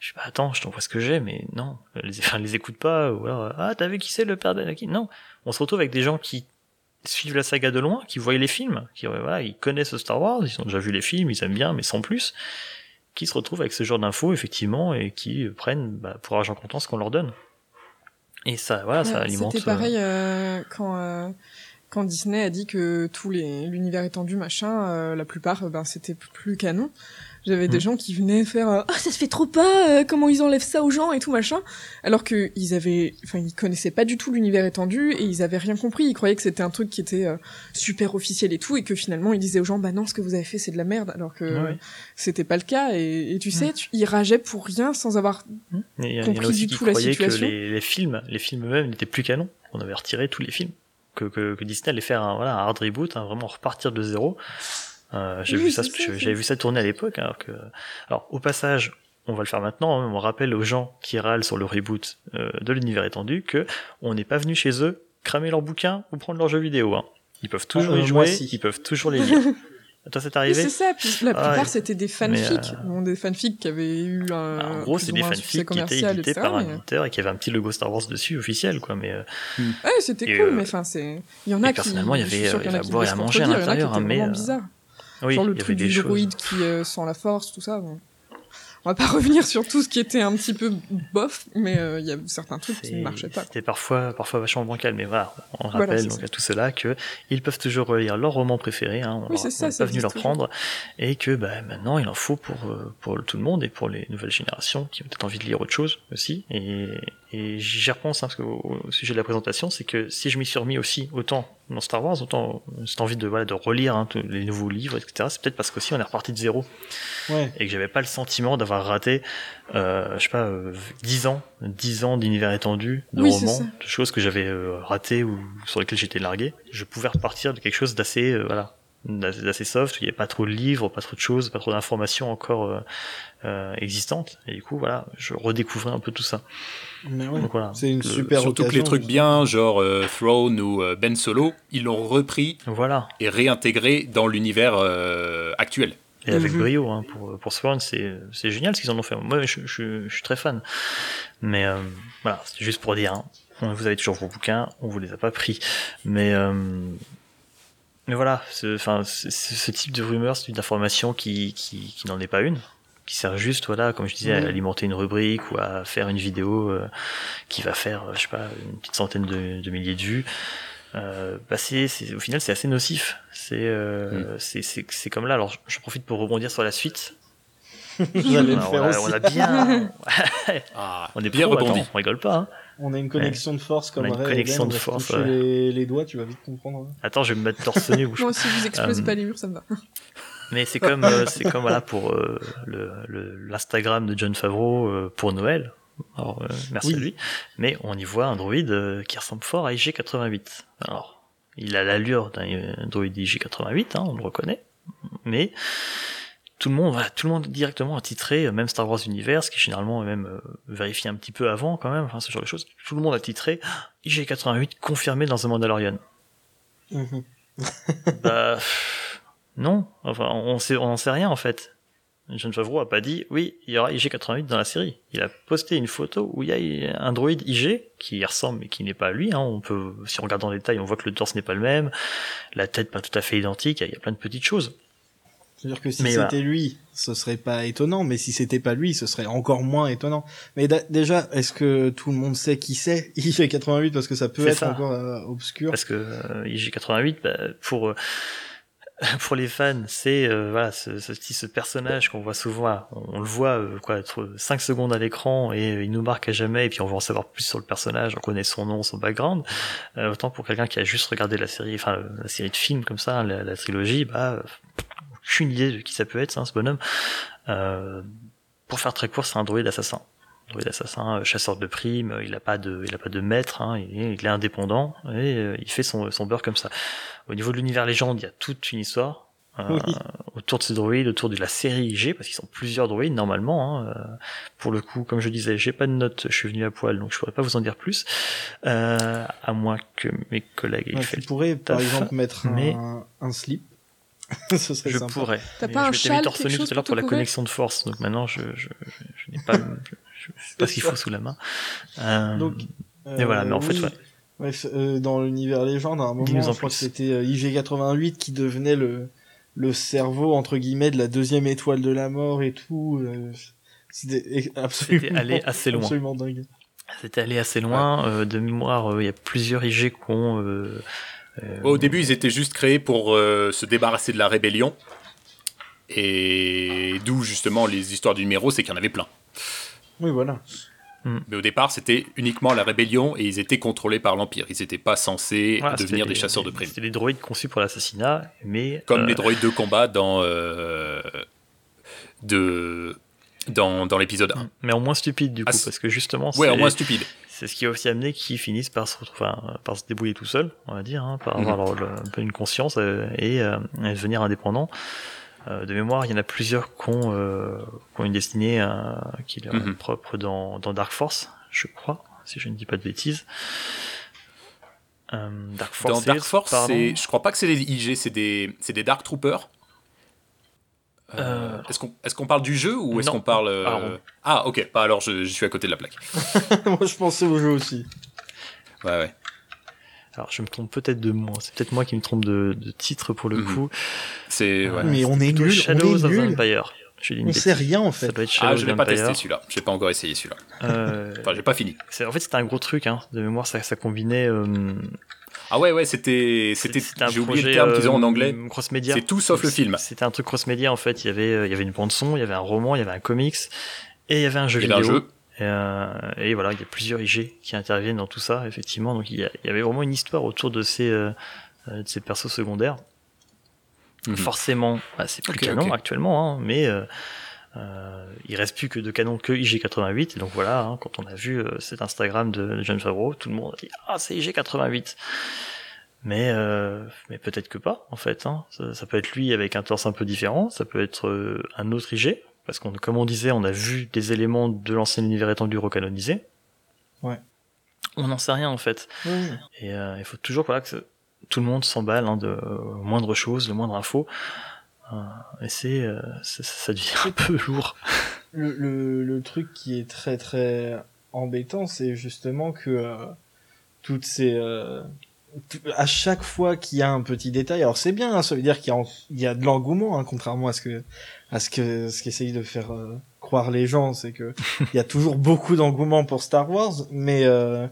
Je dis bah attends, je t'envoie ce que j'ai, mais non, les, <laughs> enfin, les écoute pas, ou alors ah t'as vu qui c'est le père d'Anakin Non, on se retrouve avec des gens qui suivent la saga de loin, qui voient les films, qui euh, voilà, ils connaissent Star Wars, ils ont déjà vu les films, ils aiment bien, mais sans plus qui se retrouvent avec ce genre d'infos effectivement et qui euh, prennent bah, pour argent comptant ce qu'on leur donne. Et ça, voilà, ça alimente. C'était pareil euh, quand euh, quand Disney a dit que les l'univers étendu machin, euh, la plupart, euh, ben c'était plus canon. J'avais des Mm. gens qui venaient faire euh, ah ça se fait trop pas euh, comment ils enlèvent ça aux gens et tout machin alors que ils avaient enfin ils connaissaient pas du tout l'univers étendu et ils avaient rien compris ils croyaient que c'était un truc qui était euh, super officiel et tout et que finalement ils disaient aux gens bah non ce que vous avez fait c'est de la merde alors que Ouais. c'était pas le cas et, et tu sais tu, ils rageaient pour rien sans avoir Et y, a- y a compris aussi du qui tout la croyaient que situation. les, les films, les films eux-mêmes n'étaient plus canons. On avait retiré tous les films. Que, que, que Disney allait faire un, voilà, un hard reboot, hein, vraiment repartir de zéro. Euh, j'ai Oui, vu ça, j'avais vu ça tourner à l'époque. Alors que, alors au passage, on va le faire maintenant. hein, on rappelle aux gens qui râlent sur le reboot euh, de l'univers étendu que on n'est pas venu chez eux cramer leurs bouquins ou prendre leurs jeux vidéo. Hein. Ils peuvent toujours Ah, euh, y jouer, si. ils peuvent toujours les <laughs> lire. Toi, c'est arrivé c'est ça. Puis la Ah, plupart, ouais. c'était des fanfics. euh, Bon, des fanfics qui avaient eu un. Bah, en gros, c'est des un fanfics qui étaient édités par un mais- éditeur et qui avait un petit logo Star Wars dessus officiel, quoi. Mais euh, Ouais, c'était cool, euh, mais enfin, c'est. Il y en a et qui. personnellement, il y avait, y y à boire et à manger à l'intérieur, hein, mais, vraiment euh, bizarres. Oui, Genre le truc du droïde qui euh, sent la force, tout ça. bon. On va pas <laughs> revenir sur tout ce qui était un petit peu bof, mais euh, il y a certains trucs qui ne marchaient pas. C'était parfois, parfois vachement bancal, mais voilà, on rappelle donc ça. à tout cela que ils peuvent toujours relire leur roman préféré. Hein, on Oui, n'est pas venu leur toujours. prendre, et que bah, maintenant il en faut pour euh, pour tout le monde et pour les nouvelles générations qui ont peut-être envie de lire autre chose aussi. Et, et j'y repense hein, parce que au, au sujet de la présentation, c'est que si je m'y suis remis aussi autant dans Star Wars, autant cette envie de voilà de relire hein, tous les nouveaux livres, etc. C'est peut-être parce qu'aussi on est reparti de zéro Ouais. et que j'avais pas le sentiment d'avoir raté, euh, je sais pas, euh, 10 ans, 10 ans d'univers étendu, de Oui, romans, de choses que j'avais euh, ratées ou sur lesquelles j'étais largué. Je pouvais repartir de quelque chose d'assez, euh, voilà, d'assez soft. Il n'y avait pas trop de livres, pas trop de choses, pas trop d'informations encore euh, euh, existantes. Et du coup, voilà, je redécouvrais un peu tout ça. Mais ouais. Donc voilà. C'est une super Surtout que occasion, les trucs bien, genre euh, Throne ou euh, Ben Solo, ils l'ont repris Voilà. et réintégré dans l'univers actuel. Et avec Mhm. brio, hein, pour, pour c'est, c'est génial ce qu'ils en ont fait. Moi, je, je, je suis très fan. Mais voilà, c'est juste pour dire, hein, vous avez toujours vos bouquins, on vous les a pas pris. Mais, mais voilà, ce, enfin, ce, type de rumeur, c'est une information qui, qui, qui n'en est pas une, qui sert juste, voilà, comme je disais, à alimenter une rubrique ou à faire une vidéo euh, qui va faire, euh, je sais pas, une petite centaine de, de milliers de vues. Euh, bah c'est, c'est- au final, c'est assez nocif. C'est, euh, c'est, c'est, c'est comme là. Alors, je, je profite pour rebondir sur la suite. On, a, aussi. on a bien, <laughs> <laughs> Ah, on est bien pro, rebondi. attends, on rigole pas. Hein. On a une connexion de force comme On a une Ray connexion Ben, de force, ouais. les, les doigts, tu vas vite comprendre. hein. Attends, je vais me mettre torse nu. <laughs> Moi aussi, vous explosez Euh, pas les murs, ça me va. <laughs> Mais c'est comme, euh, c'est comme voilà pour euh, le, le- l'Instagram de John Favreau euh, pour Noël. Alors, euh, merci Oui. à lui. Mais on y voit un droïde euh, qui ressemble fort à IG-88. Alors, il a l'allure d'un droïde IG-88, hein, on le reconnaît. Mais tout le monde, voilà, tout le monde directement a titré, euh, même Star Wars Universe, qui généralement est même euh, vérifié un petit peu avant quand même, enfin ce genre de choses. Tout le monde a titré <gasps> Ah, IG-88 confirmé dans The Mandalorian. Mhm. <laughs> Bah pff, non, enfin on sait, on n'en sait rien en fait. John Favreau a pas dit oui, il y aura IG88 dans la série. Il a posté une photo où il y a un droïde IG qui ressemble mais qui n'est pas lui. Hein. On peut, si on regarde en détail, on voit que le torse n'est pas le même, la tête pas tout à fait identique. Il y a plein de petites choses. C'est-à-dire que si c'était voilà. lui, ce serait pas étonnant, mais si c'était pas lui, ce serait encore moins étonnant. Mais déjà, est-ce que tout le monde sait qui c'est <laughs> IG88? Parce que ça peut être ça. encore euh, obscur. Parce que euh, IG88, bah, pour euh, <laughs> pour les fans, c'est euh, voilà ce, ce, petit- ce personnage qu'on voit souvent. On, on le voit quoi, être 5 secondes à l'écran et il nous marque à jamais. Et puis on veut en savoir plus sur le personnage. On connaît son nom, son background. Autant pour quelqu'un qui a juste regardé la série, enfin la série de films comme ça, la, la trilogie, bah aucune idée de qui ça peut être, hein, ce bonhomme. Euh, pour faire très court, c'est un droïde assassin. Droïde assassin, euh, chasseur de primes, euh, il a pas de, il a pas de maître, hein, il, est, il est indépendant et euh, il fait son, son beurre comme ça. Au niveau de l'univers légende, il y a toute une histoire euh, Oui. autour de ces droïdes, autour de la série IG, parce qu'ils sont plusieurs droïdes normalement. Hein, euh, pour le coup, comme je disais, j'ai pas de notes, je suis venu à poil, donc je pourrais pas vous en dire plus, euh, à moins que mes collègues aient Ouais, fait tu pourrais, par exemple, mettre mais- un, un slip. <laughs> ce serait Je sympa. pourrais. T'as pas un châle, torse nu tout chose à l'heure pour la connexion de force, donc maintenant je, je, je, je n'ai pas, je, je sais pas ce qu'il faut sous la main. Euh, Donc, mais voilà, mais en fait, oui. ouais. Bref, euh, dans l'univers légende, à un moment, je crois que c'était euh, IG88 qui devenait le, le cerveau, entre guillemets, de la deuxième étoile de la mort et tout. euh, C'était absolument, C'était allé assez <laughs> loin. absolument dingue. C'était allé assez loin. euh, de mémoire, euh, il y a plusieurs IG qui ont. Euh, euh, Au début, ils étaient juste créés pour euh, se débarrasser de la rébellion. Et d'où justement les histoires du numéro, c'est qu'il y en avait plein. Oui, voilà. Mais au départ, c'était uniquement la rébellion et ils étaient contrôlés par l'Empire. Ils n'étaient pas censés voilà, devenir des chasseurs de primes. C'était des droïdes conçus pour l'assassinat, mais. Comme euh, les droïdes de combat dans, euh, de, dans, dans l'épisode 1. Mais en moins stupide du coup, Ah, parce que justement, Ouais, en moins stupide. C'est ce qui a aussi amené qu'ils finissent par se retrouver, par se débrouiller tout seul, on va dire, hein, par Mhm. avoir leur- leur- un peu une conscience euh, et, euh, et devenir indépendant. Euh, de mémoire, il y en a plusieurs qui ont, qui ont une destinée qui leur est Mhm. propre dans, dans Dark Force, je crois, si je ne dis pas de bêtises. Dark Dans Forces, Dark Force, je crois pas que c'est des IG, c'est des, c'est des Dark Troopers. Euh, Euh, Est-ce qu'on est qu'on parle du jeu ou est-ce qu'on parle. euh, on- Ah, ok. Bah alors, je, je suis à côté de la plaque. <laughs> Moi, je pensais au jeu aussi. Ouais, ouais. Alors, je me trompe peut-être de moi. C'est peut-être moi qui me trompe de, de titre pour le Mhm. coup. C'est. Ouais. Mais on est nul, on Shadows est of nul. Empire. On bêtise. sait rien, en Ça fait. doit être Ah, je l'ai pas testé celui-là. J'ai pas encore essayé celui-là. Euh, Enfin, j'ai pas fini. en fait, c'était un gros truc, hein. De mémoire, ça, ça combinait. Ah ouais, ouais, c'était. c'était c'était un J'ai oublié le terme qu'ils ont en euh, anglais. Cross-média. C'est tout sauf le film. C'était un truc cross-média, en fait. Il y avait, il y avait une bande-son, il y avait un roman, il y avait un comics, et il y avait un jeu Il y avait un vidéo. jeu. Et, euh, et, voilà, il y a plusieurs IG qui interviennent dans tout ça, effectivement. Donc il y, il y avait vraiment une histoire autour de ces, euh, de ces persos secondaires. Mhm. Forcément, bah, c'est plus Ok, canon actuellement, hein, mais euh, euh, il reste plus que de canon que IG88. Et donc voilà, hein, quand on a vu euh, cet Instagram de, de John Favreau, tout le monde a dit ah c'est IG88. Mais euh, mais peut-être que pas en fait. Hein. Ça, ça peut être lui avec un torse un peu différent, ça peut être euh, un autre IG parce qu'on comme on disait, on a vu des éléments de l'ancien univers étendu recanonisé. Ouais. On n'en sait rien en fait. Et euh, il faut toujours voilà, que tout le monde s'emballe hein, de euh, moindre chose, de moindre info. Et c'est, euh, ça, ça devient un peu lourd. Le, le, le truc qui est très très embêtant, c'est justement que euh, toutes ces euh, à chaque fois qu'il y a un petit détail, alors c'est bien, hein, ça veut dire qu'il y y a de l'engouement, hein, contrairement à ce que à ce que ce qu'essayent de faire croire les gens, c'est que il y a toujours beaucoup d'engouement pour Star Wars, mais euh,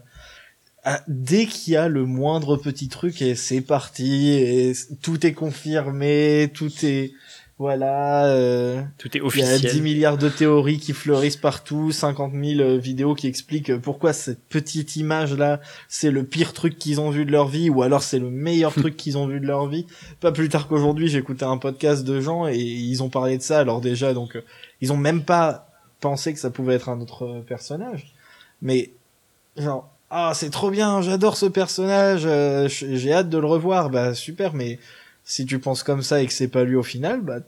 à- dès qu'il y a le moindre petit truc et c'est parti et tout est confirmé, tout est voilà. Euh, Tout est il y a officiel. 10 milliards de théories qui fleurissent partout, 50 000 euh, vidéos qui expliquent euh, pourquoi cette petite image-là, c'est le pire truc qu'ils ont vu de leur vie, ou alors c'est le meilleur <laughs> truc qu'ils ont vu de leur vie. Pas plus tard qu'aujourd'hui, j'écoutais un podcast de gens et ils ont parlé de ça, alors déjà, donc, euh, ils ont même pas pensé que ça pouvait être un autre personnage. Mais, genre, ah, c'est trop bien, j'adore ce personnage, euh, j'ai hâte de le revoir, bah super, mais si tu penses comme ça et que c'est pas lui au final, bah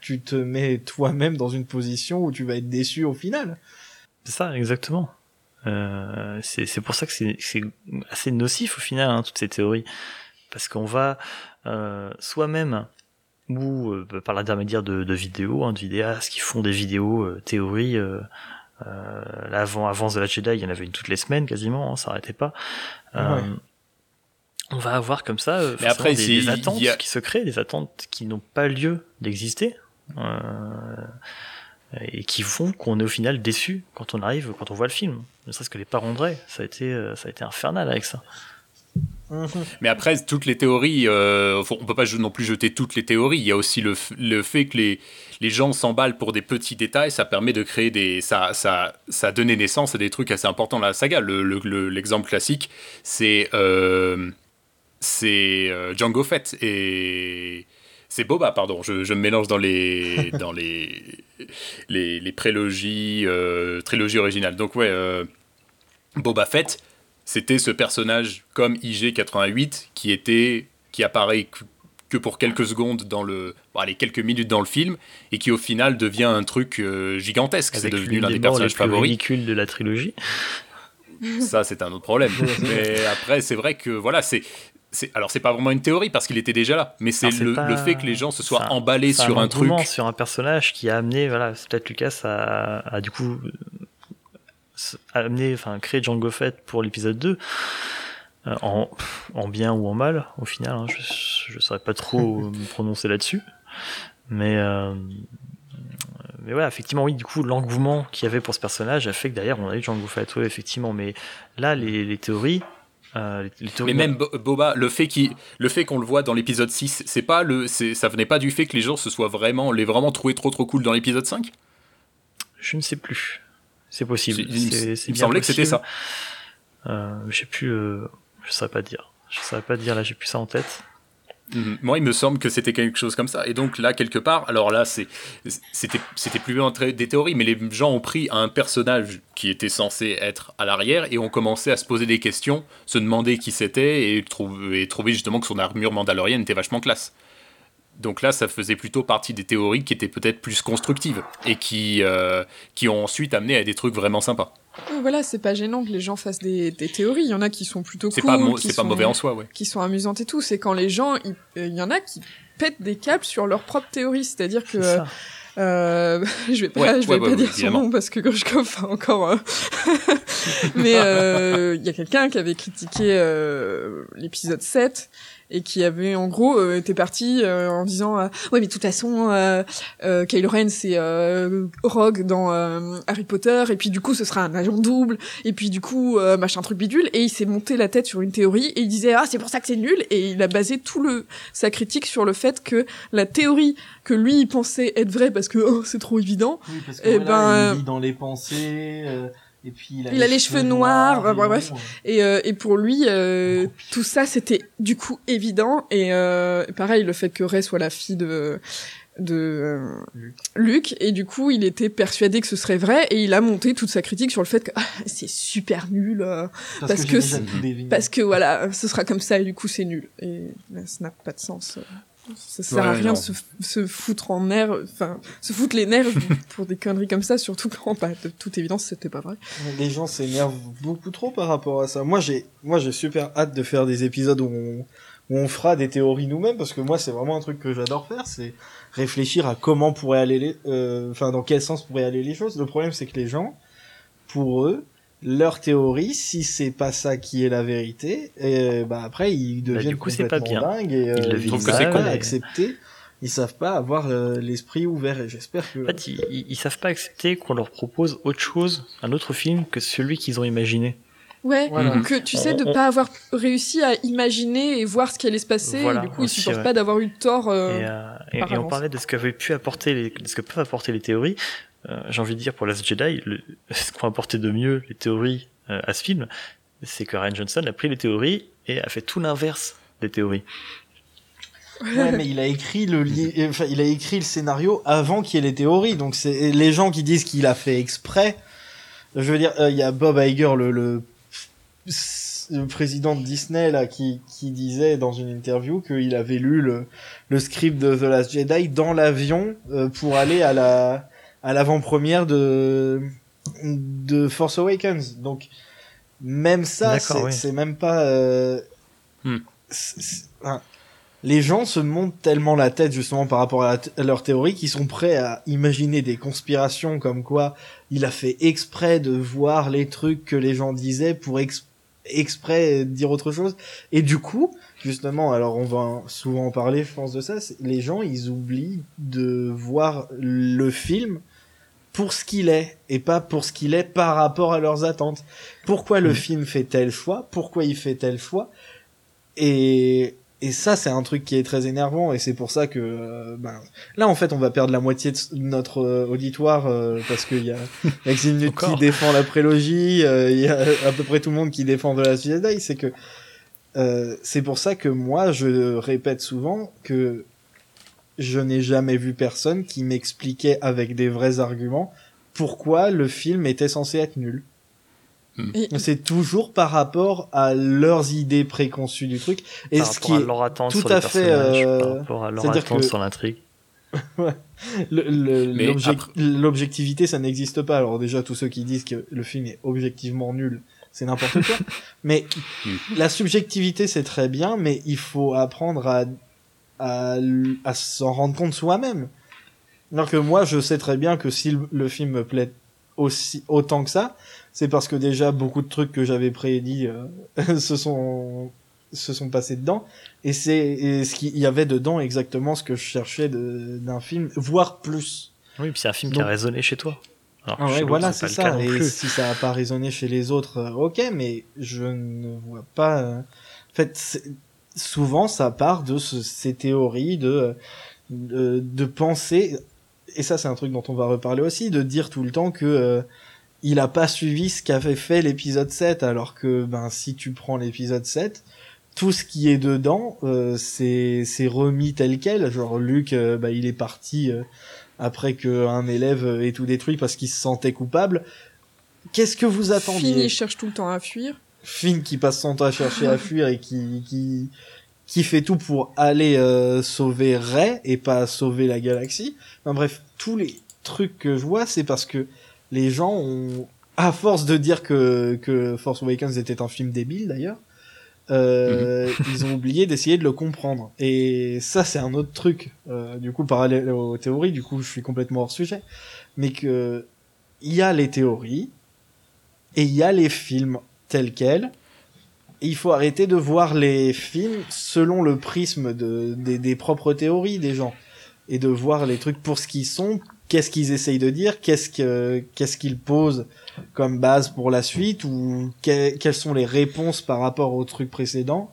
tu te mets toi-même dans une position où tu vas être déçu au final. C'est ça, exactement. Euh, c'est pour ça que c'est assez nocif au final, hein, toutes ces théories. Parce qu'on va euh, soi-même, ou euh, par l'intermédiaire de, de vidéos, hein, de vidéastes qui font des vidéos euh, théories, euh, euh, là, avant, avant The Last Jedi, il y en avait une toutes les semaines quasiment, hein, ça arrêtait pas. Euh, Ouais. On va avoir comme ça euh, Mais après, des, attentes a- qui se créent, des attentes qui n'ont pas lieu d'exister. Euh, et qui font qu'on est au final déçu quand on arrive, quand on voit le film. Ne serait-ce que les parents de Ray, ça a été, euh, ça a été infernal avec ça. Mais après, toutes les théories, euh, on peut pas non plus jeter toutes les théories. Il y a aussi le, le fait que les, les gens s'emballent pour des petits détails. Ça permet de créer des. Ça, ça, ça a donné naissance à des trucs assez importants dans la saga. Le- le- le- L'exemple classique, c'est. euh, c'est euh, Django Fett et. C'est Boba, pardon, je, je me mélange dans les, <laughs> dans les, les, les prélogies, euh, trilogie originale. Donc, ouais, euh, Boba Fett, c'était ce personnage comme IG88 qui était qui apparaît que- pour quelques secondes dans le bon, allez, quelques minutes dans le film et qui au final devient un truc euh, gigantesque. C'est devenu l'un des des morts les personnages plus favoris. ridicules de la trilogie. ça c'est un autre problème. Mais après c'est vrai que voilà c'est c'est alors c'est pas vraiment une théorie parce qu'il était déjà là mais c'est le, pas- le fait que les gens se soient un- emballés sur un, truc. engouement sur un personnage qui a amené, voilà, peut-être Lucas a, a du coup s- a amené, enfin créé Django Fett pour l'épisode 2. euh, en, en bien ou en mal, au final, hein, je, je saurais pas trop <laughs> me prononcer là-dessus. Mais, euh, mais voilà, effectivement, oui, du coup, l'engouement qu'il y avait pour ce personnage a fait que derrière on a eu Django Fett, oui, effectivement. Mais là, les, les théories, euh, les, les théories Mais même Bo- Boba, le fait qu'il, le fait qu'on le voit dans l'épisode 6, c'est pas le, ça venait pas du fait que les gens se soient vraiment, les vraiment trouvé trop trop cool dans l'épisode 5 Je ne sais plus. C'est possible. Il, me- semblait que c'était ça. Euh, j'ai plus, euh, je saurais pas dire. Je saurais pas dire là, j'ai plus ça en tête. Mhm. Moi, il me semble que c'était quelque chose comme ça. Et donc là, quelque part, alors là, c'était, plus des théories, mais les gens ont pris un personnage qui était censé être à l'arrière et ont commencé à se poser des questions, se demander qui c'était et, trou- et trouver justement que son armure mandalorienne était vachement classe. Donc là, ça faisait plutôt partie des théories qui étaient peut-être plus constructives et qui, euh, qui ont ensuite amené à des trucs vraiment sympas. Oui, Voilà, c'est pas gênant que les gens fassent des, des théories. Il y en a qui sont plutôt cool, pas, qui c'est pas sont- mauvais en soi, ouais. qui sont amusantes et tout. C'est quand les gens, il euh, il y en a qui pètent des câbles sur leur propre théorie. C'est-à-dire que C'est ça. Euh, <laughs> je vais pas, Ouais, je vais ouais, pas ouais, dire son nom parce que Grushkov a encore. euh, <laughs> Mais euh, il y a quelqu'un qui avait critiqué euh, l'épisode 7 et qui avait en gros euh, était parti euh, en disant euh, ouais mais de toute façon euh, euh, Kylo Ren c'est euh, Rogue dans euh, Harry Potter et puis du coup ce sera un agent double et puis du coup euh, machin truc bidule. Et il s'est monté la tête sur une théorie et il disait ah c'est pour ça que c'est nul et il a basé tout le sa critique sur le fait que la théorie que lui il pensait être vraie parce que oh, c'est trop évident Oui, parce Eh que ben, il dans les pensées, euh, Et puis il a, Il a les cheveux noirs, bah, bref. longs. Et, euh, et pour lui, euh, tout ça, c'était du coup évident. Et euh, pareil, le fait que Ray soit la fille de de euh, Luke. Luke. Et du coup, il était persuadé que ce serait vrai. Et il a monté toute sa critique sur le fait que ah, c'est super nul. euh, Parce, parce que, parce que voilà, ce sera comme ça et du coup, c'est nul. Et là, ça n'a pas de sens. Ça sert à rien de se, se foutre en nerfs, enfin, se foutre les nerfs <laughs> pour des conneries comme ça, surtout quand, bah, de toute évidence, c'était pas vrai. Les gens s'énervent beaucoup trop par rapport à ça. Moi, j'ai, moi, j'ai super hâte de faire des épisodes où on, où on fera des théories nous-mêmes, parce que moi, c'est vraiment un truc que j'adore faire, c'est réfléchir à comment pourraient aller les, euh, enfin, dans quel sens pourraient aller les choses. Le problème, c'est que les gens, pour eux, leur théorie, si c'est pas ça qui est la vérité, et bah après, ils deviennent du coup, c'est pas complètement bien. dingues et euh, Ils le ils savent mal, pas et- accepter. Ils savent pas avoir euh, l'esprit ouvert, et j'espère que. En fait, ils, ils- savent pas accepter qu'on leur propose autre chose, un autre film que celui qu'ils ont imaginé. Ouais, Voilà. Que tu sais On- de on- pas avoir réussi à imaginer et voir ce qui allait se passer. Voilà, et du coup, ils supportent ouais. pas d'avoir eu tort. euh, Et, euh, et- par et on parlait de ce qu'avaient pu apporter les, de ce que peuvent apporter les théories. Euh, J'ai envie de dire pour Last Jedi, <laughs> ce qu'ont apporté de mieux les théories euh, à ce film, c'est que Ryan Johnson a pris les théories et a fait tout l'inverse des théories. Ouais, mais il a écrit le li- enfin, il a écrit le scénario avant qu'il y ait les théories. Donc c'est les gens qui disent qu'il a fait exprès. Je veux dire, euh, il y a Bob Iger, le, le, le président de Disney là, qui, qui disait dans une interview qu'il avait lu le, le script de The Last Jedi dans l'avion euh, pour aller à la à l'avant-première de de Force Awakens. Donc même ça, c'est oui. même pas. euh, Hmm. enfin, les gens se montent tellement la tête justement par rapport à, à leur théorie qu'ils sont prêts à imaginer des conspirations comme quoi il a fait exprès de voir les trucs que les gens disaient pour ex- exprès dire autre chose. Et du coup, justement, alors on va souvent en parler, je pense, de ça, les gens, ils oublient de voir le film pour ce qu'il est et pas pour ce qu'il est par rapport à leurs attentes. Pourquoi le Mhm. film fait tel choix? Pourquoi il fait tel choix? Et et ça, c'est un truc qui est très énervant et c'est pour ça que euh, ben, là, en fait, on va perdre la moitié de notre euh, auditoire euh, parce qu'il y a <laughs> Maxime qui défend la prélogie, euh, il y a à peu près tout le monde qui défend de la Jedi. C'est que euh, c'est pour ça que moi, je répète souvent que je n'ai jamais vu personne qui m'expliquait avec des vrais arguments pourquoi le film était censé être nul. Et- C'est toujours par rapport à leurs idées préconçues du truc. Et par ce rapport qui à leur attente tout sur à les fait, personnages, euh, par rapport à leur c'est-à-dire attente que- sur l'intrigue. <laughs> après- l'objectivité, ça n'existe pas. Alors déjà, tous ceux qui disent que le film est objectivement nul, c'est n'importe quoi. <laughs> mais Mm. la subjectivité, c'est très bien, mais il faut apprendre à, à, s'en rendre compte soi-même. Alors que moi, je sais très bien que si le, le film me plaît aussi autant que ça, c'est parce que déjà beaucoup de trucs que j'avais prédits euh, <laughs> se sont se sont passés dedans et c'est ce qu'il y avait dedans exactement ce que je cherchais d'un film voire plus Oui, puis c'est un film Donc- qui a résonné chez toi. Alors, ah ouais, voilà, c'est ça. Et si ça a pas résonné chez les autres, euh, ok, mais je ne vois pas. euh, En fait, c'est- souvent, ça part de ce- ces théories de, euh, de de penser. Et ça, c'est un truc dont on va reparler aussi, de dire tout le temps que euh, il a pas suivi ce qu'avait fait l'épisode 7, alors que ben si tu prends l'épisode 7, tout ce qui est dedans, euh, c'est c'est remis tel quel. Genre Luc, bah, il est parti. euh, après qu'un élève ait tout détruit parce qu'il se sentait coupable. Qu'est-ce que vous attendiez? Fini cherche tout le temps à fuir. Finn qui passe son temps à chercher à fuir et qui, qui, qui fait tout pour aller euh, sauver Ray et pas sauver la galaxie. Enfin bref, tous les trucs que je vois, c'est parce que les gens ont, à force de dire que, que Force Awakens était un film débile d'ailleurs, euh, ils ont oublié d'essayer de le comprendre. Et ça, c'est un autre truc. Euh, du coup, parallèle aux théories, du coup, je suis complètement hors sujet. Mais que il y a les théories et il y a les films tels quels. Et il faut arrêter de voir les films selon le prisme de, des, propres théories des gens. Et de voir les trucs pour ce qu'ils sont, qu'est-ce qu'ils essayent de dire, qu'est-ce que, qu'est-ce qu'ils posent comme base pour la suite, ou que- quelles sont les réponses par rapport aux trucs précédents.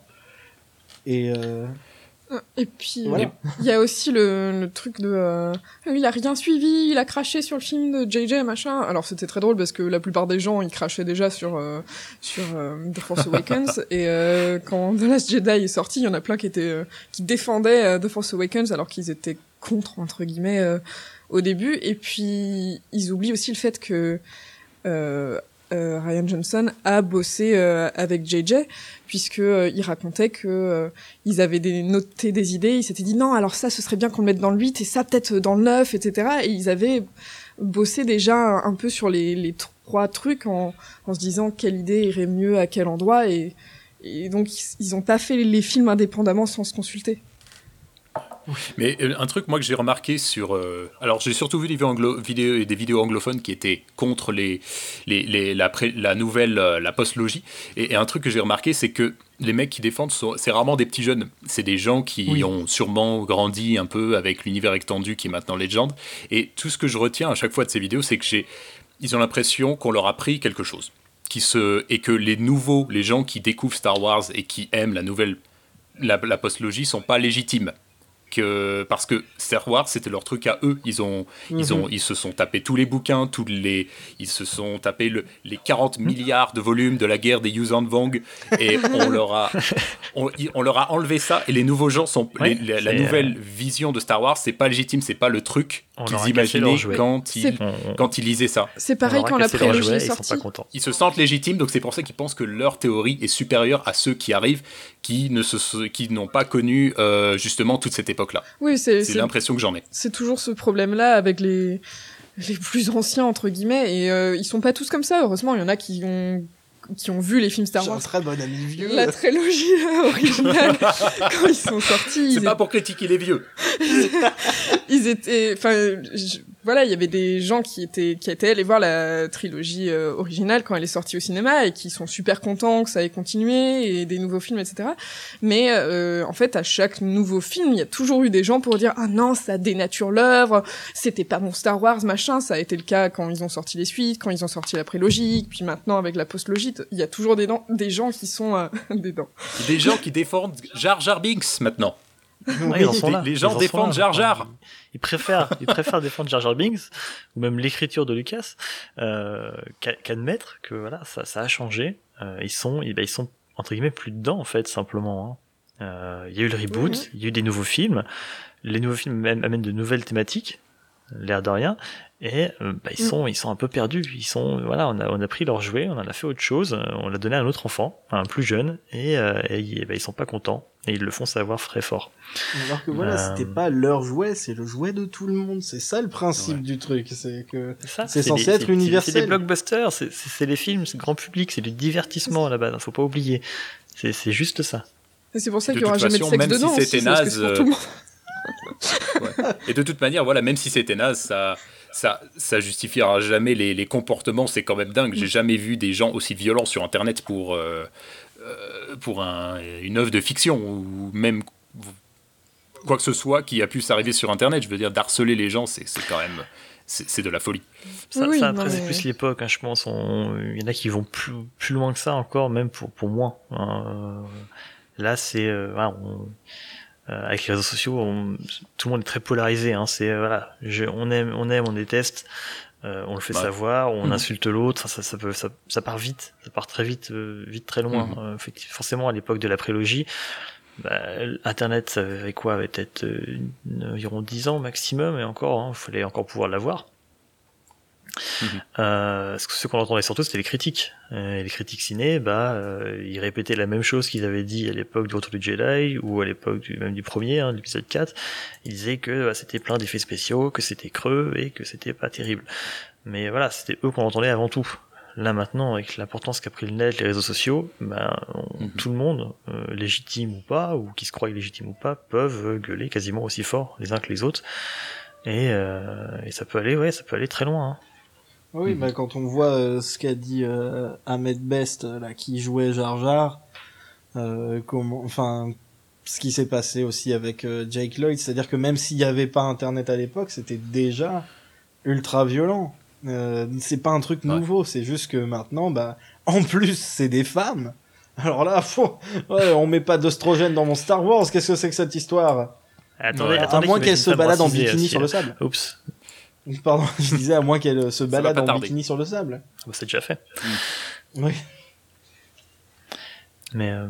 Et euh, Et puis, Voilà. euh, il y a aussi le, le truc de... euh, il a rien suivi, il a craché sur le film de JJ, machin. Alors c'était très drôle parce que la plupart des gens, ils crachaient déjà sur, euh, sur euh, The Force Awakens. <laughs> et euh, quand The Last Jedi est sorti, il y en a plein qui, étaient, qui défendaient The Force Awakens alors qu'ils étaient contre, entre guillemets, au début. Et puis, ils oublient aussi le fait que... Euh, Ryan Johnson a bossé euh, avec JJ puisque euh, il racontait que euh, ils avaient noté des idées, ils s'étaient dit non alors ça ce serait bien qu'on le mette dans le 8 et ça peut-être dans le 9 etc et ils avaient bossé déjà un, peu sur les, trois trucs en, se disant quelle idée irait mieux à quel endroit et, et donc ils, ils ont pas fait les films indépendamment sans se consulter. Mais euh, un truc, moi, que j'ai remarqué sur. euh, alors, j'ai surtout vu des vidéos, anglo- vidéos- des vidéos anglophones qui étaient contre les, les, les- la, pré- la nouvelle, euh, la post-logie. Et, et un truc que j'ai remarqué, c'est que les mecs qui défendent, c'est rarement des petits jeunes. C'est des gens qui Oui. ont sûrement grandi un peu avec l'univers extendu qui est maintenant Legend. Et tout ce que je retiens à chaque fois de ces vidéos, c'est que j'ai. Ils ont l'impression qu'on leur a pris quelque chose. Qui se, et que les nouveaux, les gens qui découvrent Star Wars et qui aiment la nouvelle, la, la post-logie, sont pas légitimes que parce que Star Wars c'était leur truc à eux. Ils ont ils ont ils se sont tapés tous les bouquins tous les ils se sont tapés le- les 40 milliards de volumes de la guerre des Yuuzhan Vong et on leur a <laughs> on, leur a enlevé ça et les nouveaux gens sont Ouais, les- la, nouvelle vision de Star Wars c'est pas légitime c'est pas le truc On qu'ils imaginaient quand ils quand ils lisaient ça. C'est pareil quand la prélogie est ils sont sortie. pas contents. ils se sentent légitimes, donc c'est pour ça qu'ils pensent que leur théorie est supérieure à ceux qui arrivent, qui ne se, qui n'ont pas connu euh, justement toute cette époque-là. Oui, c'est l'impression que j'en ai. c'est toujours ce problème-là avec les les plus anciens entre guillemets et euh, ils sont pas tous comme ça. Heureusement, il y en a qui ont qui ont vu les films Star J'ai un Wars. très bon ami vieux. La trilogie <laughs> originale <laughs> quand ils sont sortis, C'est pas pour critiquer les vieux. <laughs> ils étaient enfin je- voilà, il y avait des gens qui étaient qui étaient allés voir la trilogie euh, originale quand elle est sortie au cinéma et qui sont super contents que ça ait continué et des nouveaux films etc. Mais euh, en fait, à chaque nouveau film, il y a toujours eu des gens pour dire ah non, ça dénature l'œuvre, c'était pas mon Star Wars machin. Ça a été le cas quand ils ont sorti les suites, quand ils ont sorti la prélogie, puis maintenant avec la postlogie, il y a toujours des, dents- des gens qui sont euh, <laughs> des dents. Des gens qui défendent Jar Jar Binks maintenant. Ouais, ils sont les- là. les Ils gens défendent. Jar Jar. Ils, ils préfèrent, ils préfèrent défendre Jar Jar Binks ou même l'écriture de Lucas euh, qu'admettre que voilà, ça, ça a changé. Euh, ils sont, eh ben, ils sont entre guillemets plus dedans en fait simplement. hein. Euh, Il y a eu le reboot, il y a eu des nouveaux films. Les nouveaux films même amènent de nouvelles thématiques, l'air de rien. Et euh, bah, ils Mhm. sont, ils sont un peu perdus. Ils sont, voilà, on a, on a pris leur jouet, on en a fait autre chose, euh, on l'a donné à un autre enfant, à un plus jeune, et, euh, et, et, bah, ils sont pas contents. Et ils le font savoir très fort. Alors que voilà, Euh, c'était pas leur jouet, c'est le jouet de tout le monde. C'est ça le principe Ouais. du truc, c'est que C'est des- censé être c'est- universel. C'est des blockbusters, c'est- les films, c'est le grand public, c'est du divertissement à la base, faut pas oublier. C'est c'est juste ça. Et c'est pour ça De qu'il y aura toute jamais de sexe même si dedans. c'était naze, euh, tout le monde. <laughs> Et de toute manière, voilà, même si c'était naze, ça, ça, ça justifiera jamais les, les comportements. C'est quand même dingue. J'ai jamais vu des gens aussi violents sur Internet pour, euh, euh, pour un- une œuvre de fiction ou même quoi que ce soit qui a pu s'arriver sur Internet. Je veux dire, d'harceler les gens, c'est c'est quand même. C'est de la folie. Ça, Oui, ça mais- plus l'époque, hein, je pense. on- Il y en a qui vont plus, plus loin que ça encore, même pour, pour moi. hein. Euh, Là, c'est. euh, on- euh, avec les réseaux sociaux, on- tout le monde est très polarisé. Hein, c'est euh, voilà, je- on aime, on aime, on déteste. euh, on le fait Ouais. savoir, on Mhm. insulte l'autre, ça, ça, peut, ça, ça part vite, ça part très vite, euh, vite très loin. Mhm. Euh, effectivement, forcément, à l'époque de la prélogie, bah, Internet, ça avait quoi, avait peut-être euh, environ 10 ans maximum, et encore, il fallait encore pouvoir l'avoir. Mhm. Euh, ce qu'on entendait surtout, c'était les critiques. Euh, et les critiques ciné, bah, euh, ils répétaient la même chose qu'ils avaient dit à l'époque du Retour du Jedi, ou à l'époque du, même du premier, hein, de l'épisode 4. Ils disaient que bah, c'était plein d'effets spéciaux, que c'était creux, et que c'était pas terrible. Mais voilà, c'était eux qu'on entendait avant tout. Là maintenant, avec l'importance qu'a pris le net, les réseaux sociaux, on- Mhm. tout le monde, euh, légitime ou pas, ou qui se croit légitime ou pas, peuvent gueuler quasiment aussi fort les uns que les autres. Et, euh, et ça peut aller, ouais, ça peut aller très loin. Hein. Oui, Mhm. bah quand on voit euh, ce qu'a dit euh, Ahmed Best, euh, là, qui jouait Jar Jar, euh, comment, enfin, ce qui s'est passé aussi avec euh, Jake Lloyd, c'est-à-dire que même s'il n'y avait pas Internet à l'époque, c'était déjà ultra violent. Euh, c'est pas un truc Ouais. nouveau, c'est juste que maintenant, bah, en plus, c'est des femmes. Alors là, faut... ouais, on met pas d'ostrogène dans mon Star Wars. Qu'est-ce que c'est que cette histoire? Attendez, Ouais. À attendez. moins qu'il qu'elle se balade en bikini sur le sable. Oups, <laughs> Pardon, je disais à moins qu'elle se va balade en tarder. bikini sur le sable. Bon, c'est déjà fait. Oui. Mais euh,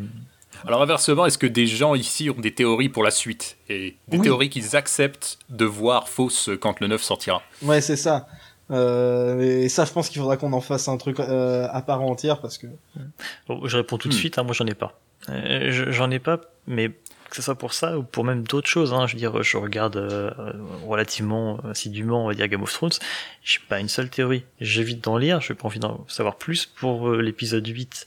Alors inversement, est-ce que des gens ici ont des théories pour la suite? Et des Oui. théories qu'ils acceptent de voir fausses quand le 9 sortira? Ouais, c'est ça. Euh, et ça, je pense qu'il faudra qu'on en fasse un truc euh, à part entière parce que. bon, je réponds tout de Hmm. suite. Hein, moi, j'en ai pas. Euh, je- j'en ai pas, mais que ce soit pour ça ou pour même d'autres choses. Hein, je veux dire, je regarde euh, relativement assidûment, on va dire Game of Thrones. J'ai pas une seule théorie. J'évite d'en lire. J'ai pas envie d'en savoir plus. Pour euh, l'épisode 8,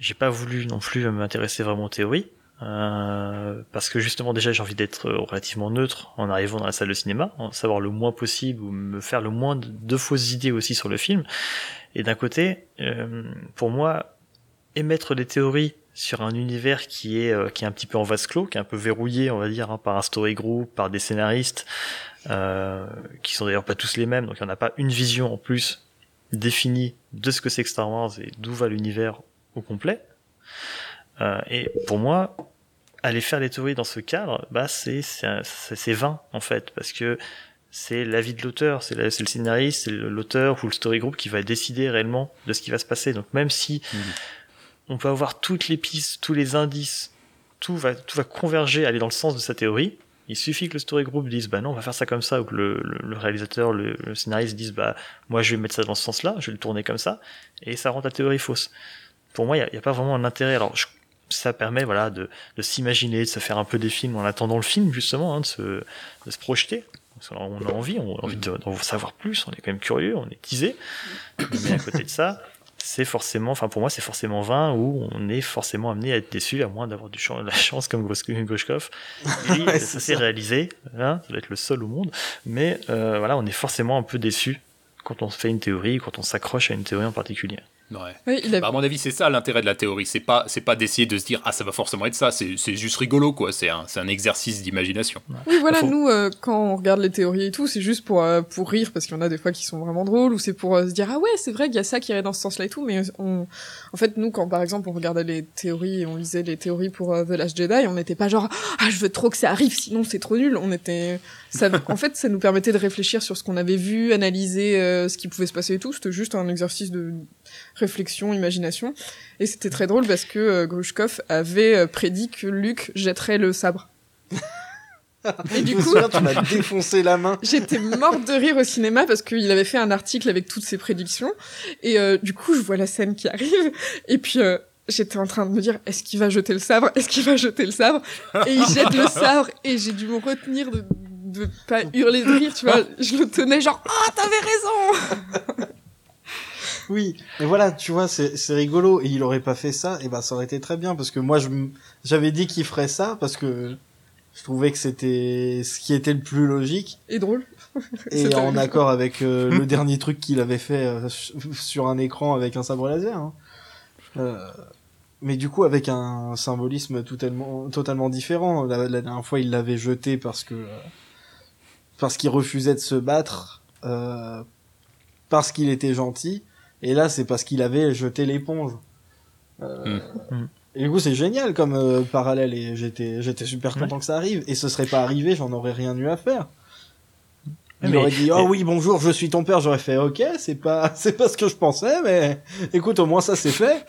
j'ai pas voulu non plus m'intéresser vraiment aux théories. Euh, parce que justement déjà j'ai envie d'être euh, relativement neutre en arrivant dans la salle de cinéma, en savoir le moins possible ou me faire le moins de, de fausses idées aussi sur le film. Et d'un côté, euh, pour moi, émettre des théories sur un univers qui est euh, qui est un petit peu en vase clos, qui est un peu verrouillé, on va dire, hein, par un story group, par des scénaristes, euh, qui sont d'ailleurs pas tous les mêmes, donc il n'y en a pas une vision en plus définie de ce que c'est que Star Wars et d'où va l'univers au complet. Euh, et pour moi, aller faire des théories dans ce cadre, bah c'est c'est vain en fait, parce que c'est l'avis de l'auteur, c'est la- le scénariste, c'est l'auteur ou le story group qui va décider réellement de ce qui va se passer. Donc même si Mhm. On peut avoir toutes les pistes, tous les indices, tout va tout va converger, aller dans le sens de sa théorie. Il suffit que le story group dise bah non on va faire ça comme ça ou que le, réalisateur, le, scénariste dise bah moi je vais mettre ça dans ce sens-là, je vais le tourner comme ça et ça rend ta théorie fausse. Pour moi il n'y a, pas vraiment un intérêt. Alors ça permet voilà de, de s'imaginer, de se faire un peu des films en attendant le film justement, hein, de, se, de se projeter. Qu'on a envie, on a envie de- d'en savoir plus, on est quand même curieux, on est teasé. Mais à côté de ça, c'est forcément, enfin pour moi c'est forcément vain ou on est forcément amené à être déçu à moins d'avoir du la chance comme. Et <laughs> Ouais, ça c'est s'est réalisé, hein, ça doit être le seul au monde. Mais euh, voilà, on est forcément un peu déçu quand on fait une théorie, quand on s'accroche à une théorie en particulier. Ouais. Oui, il a... Bah, à mon avis, c'est ça l'intérêt de la théorie. C'est pas, c'est pas d'essayer de se dire ah ça va forcément être ça. C'est, c'est juste rigolo quoi. C'est un, c'est un exercice d'imagination. Oui, voilà, Faut- nous, euh, quand on regarde les théories et tout, c'est juste pour, euh, pour rire, parce qu'il y en a des fois qui sont vraiment drôles, ou c'est pour euh, se dire, ah ouais, c'est vrai qu'il y a ça qui irait dans ce sens-là et tout, mais on... en fait, nous, quand par exemple on regardait les théories et on lisait les théories pour euh, The Last Jedi, on n'était pas genre, ah, je veux trop que ça arrive, sinon c'est trop nul. On était. Ça... <laughs> en fait, ça nous permettait de réfléchir sur ce qu'on avait vu, analyser euh, ce qui pouvait se passer et tout. C'était juste un exercice de réflexion, imagination. Et c'était très drôle parce que euh, Grushkov avait euh, prédit que Luke jetterait le sabre. <laughs> Et du coup, souviens, tu m'as défoncé la main. <laughs> J'étais morte de rire au cinéma parce qu'il avait fait un article avec toutes ses prédictions. Et euh, du coup, je vois la scène qui arrive. Et puis, euh, j'étais en train de me dire, est-ce qu'il va jeter le sabre? Est-ce qu'il va jeter le sabre? Et il jette le sabre. Et j'ai dû me retenir de, de pas hurler de rire, tu vois. Je le tenais genre, ah, t'avais raison <laughs> Oui, mais voilà, tu vois, c'est rigolo. Et il aurait pas fait ça, et bah ça aurait été très bien parce que moi, j'avais dit qu'il ferait ça parce que je trouvais que c'était ce qui était le plus logique Et drôle. et <laughs> en accord avec euh, <laughs> le dernier truc qu'il avait fait euh, sur un écran avec un sabre laser. hein. Euh, mais du coup, avec un symbolisme totalement, totalement différent. La, la dernière fois, il l'avait jeté parce que parce qu'il refusait de se battre, parce qu'il était gentil. Et là, c'est parce qu'il avait jeté l'éponge. Euh, Mm. Et du coup, c'est génial comme euh, parallèle. Et j'étais, j'étais super content que ça arrive. Et ce serait pas arrivé, j'en aurais rien eu à faire. Il Mais- aurait dit, oh mais- oui, bonjour, je suis ton père. J'aurais fait, ok, c'est pas, <laughs> c'est pas ce que je pensais, mais écoute, au moins ça c'est fait.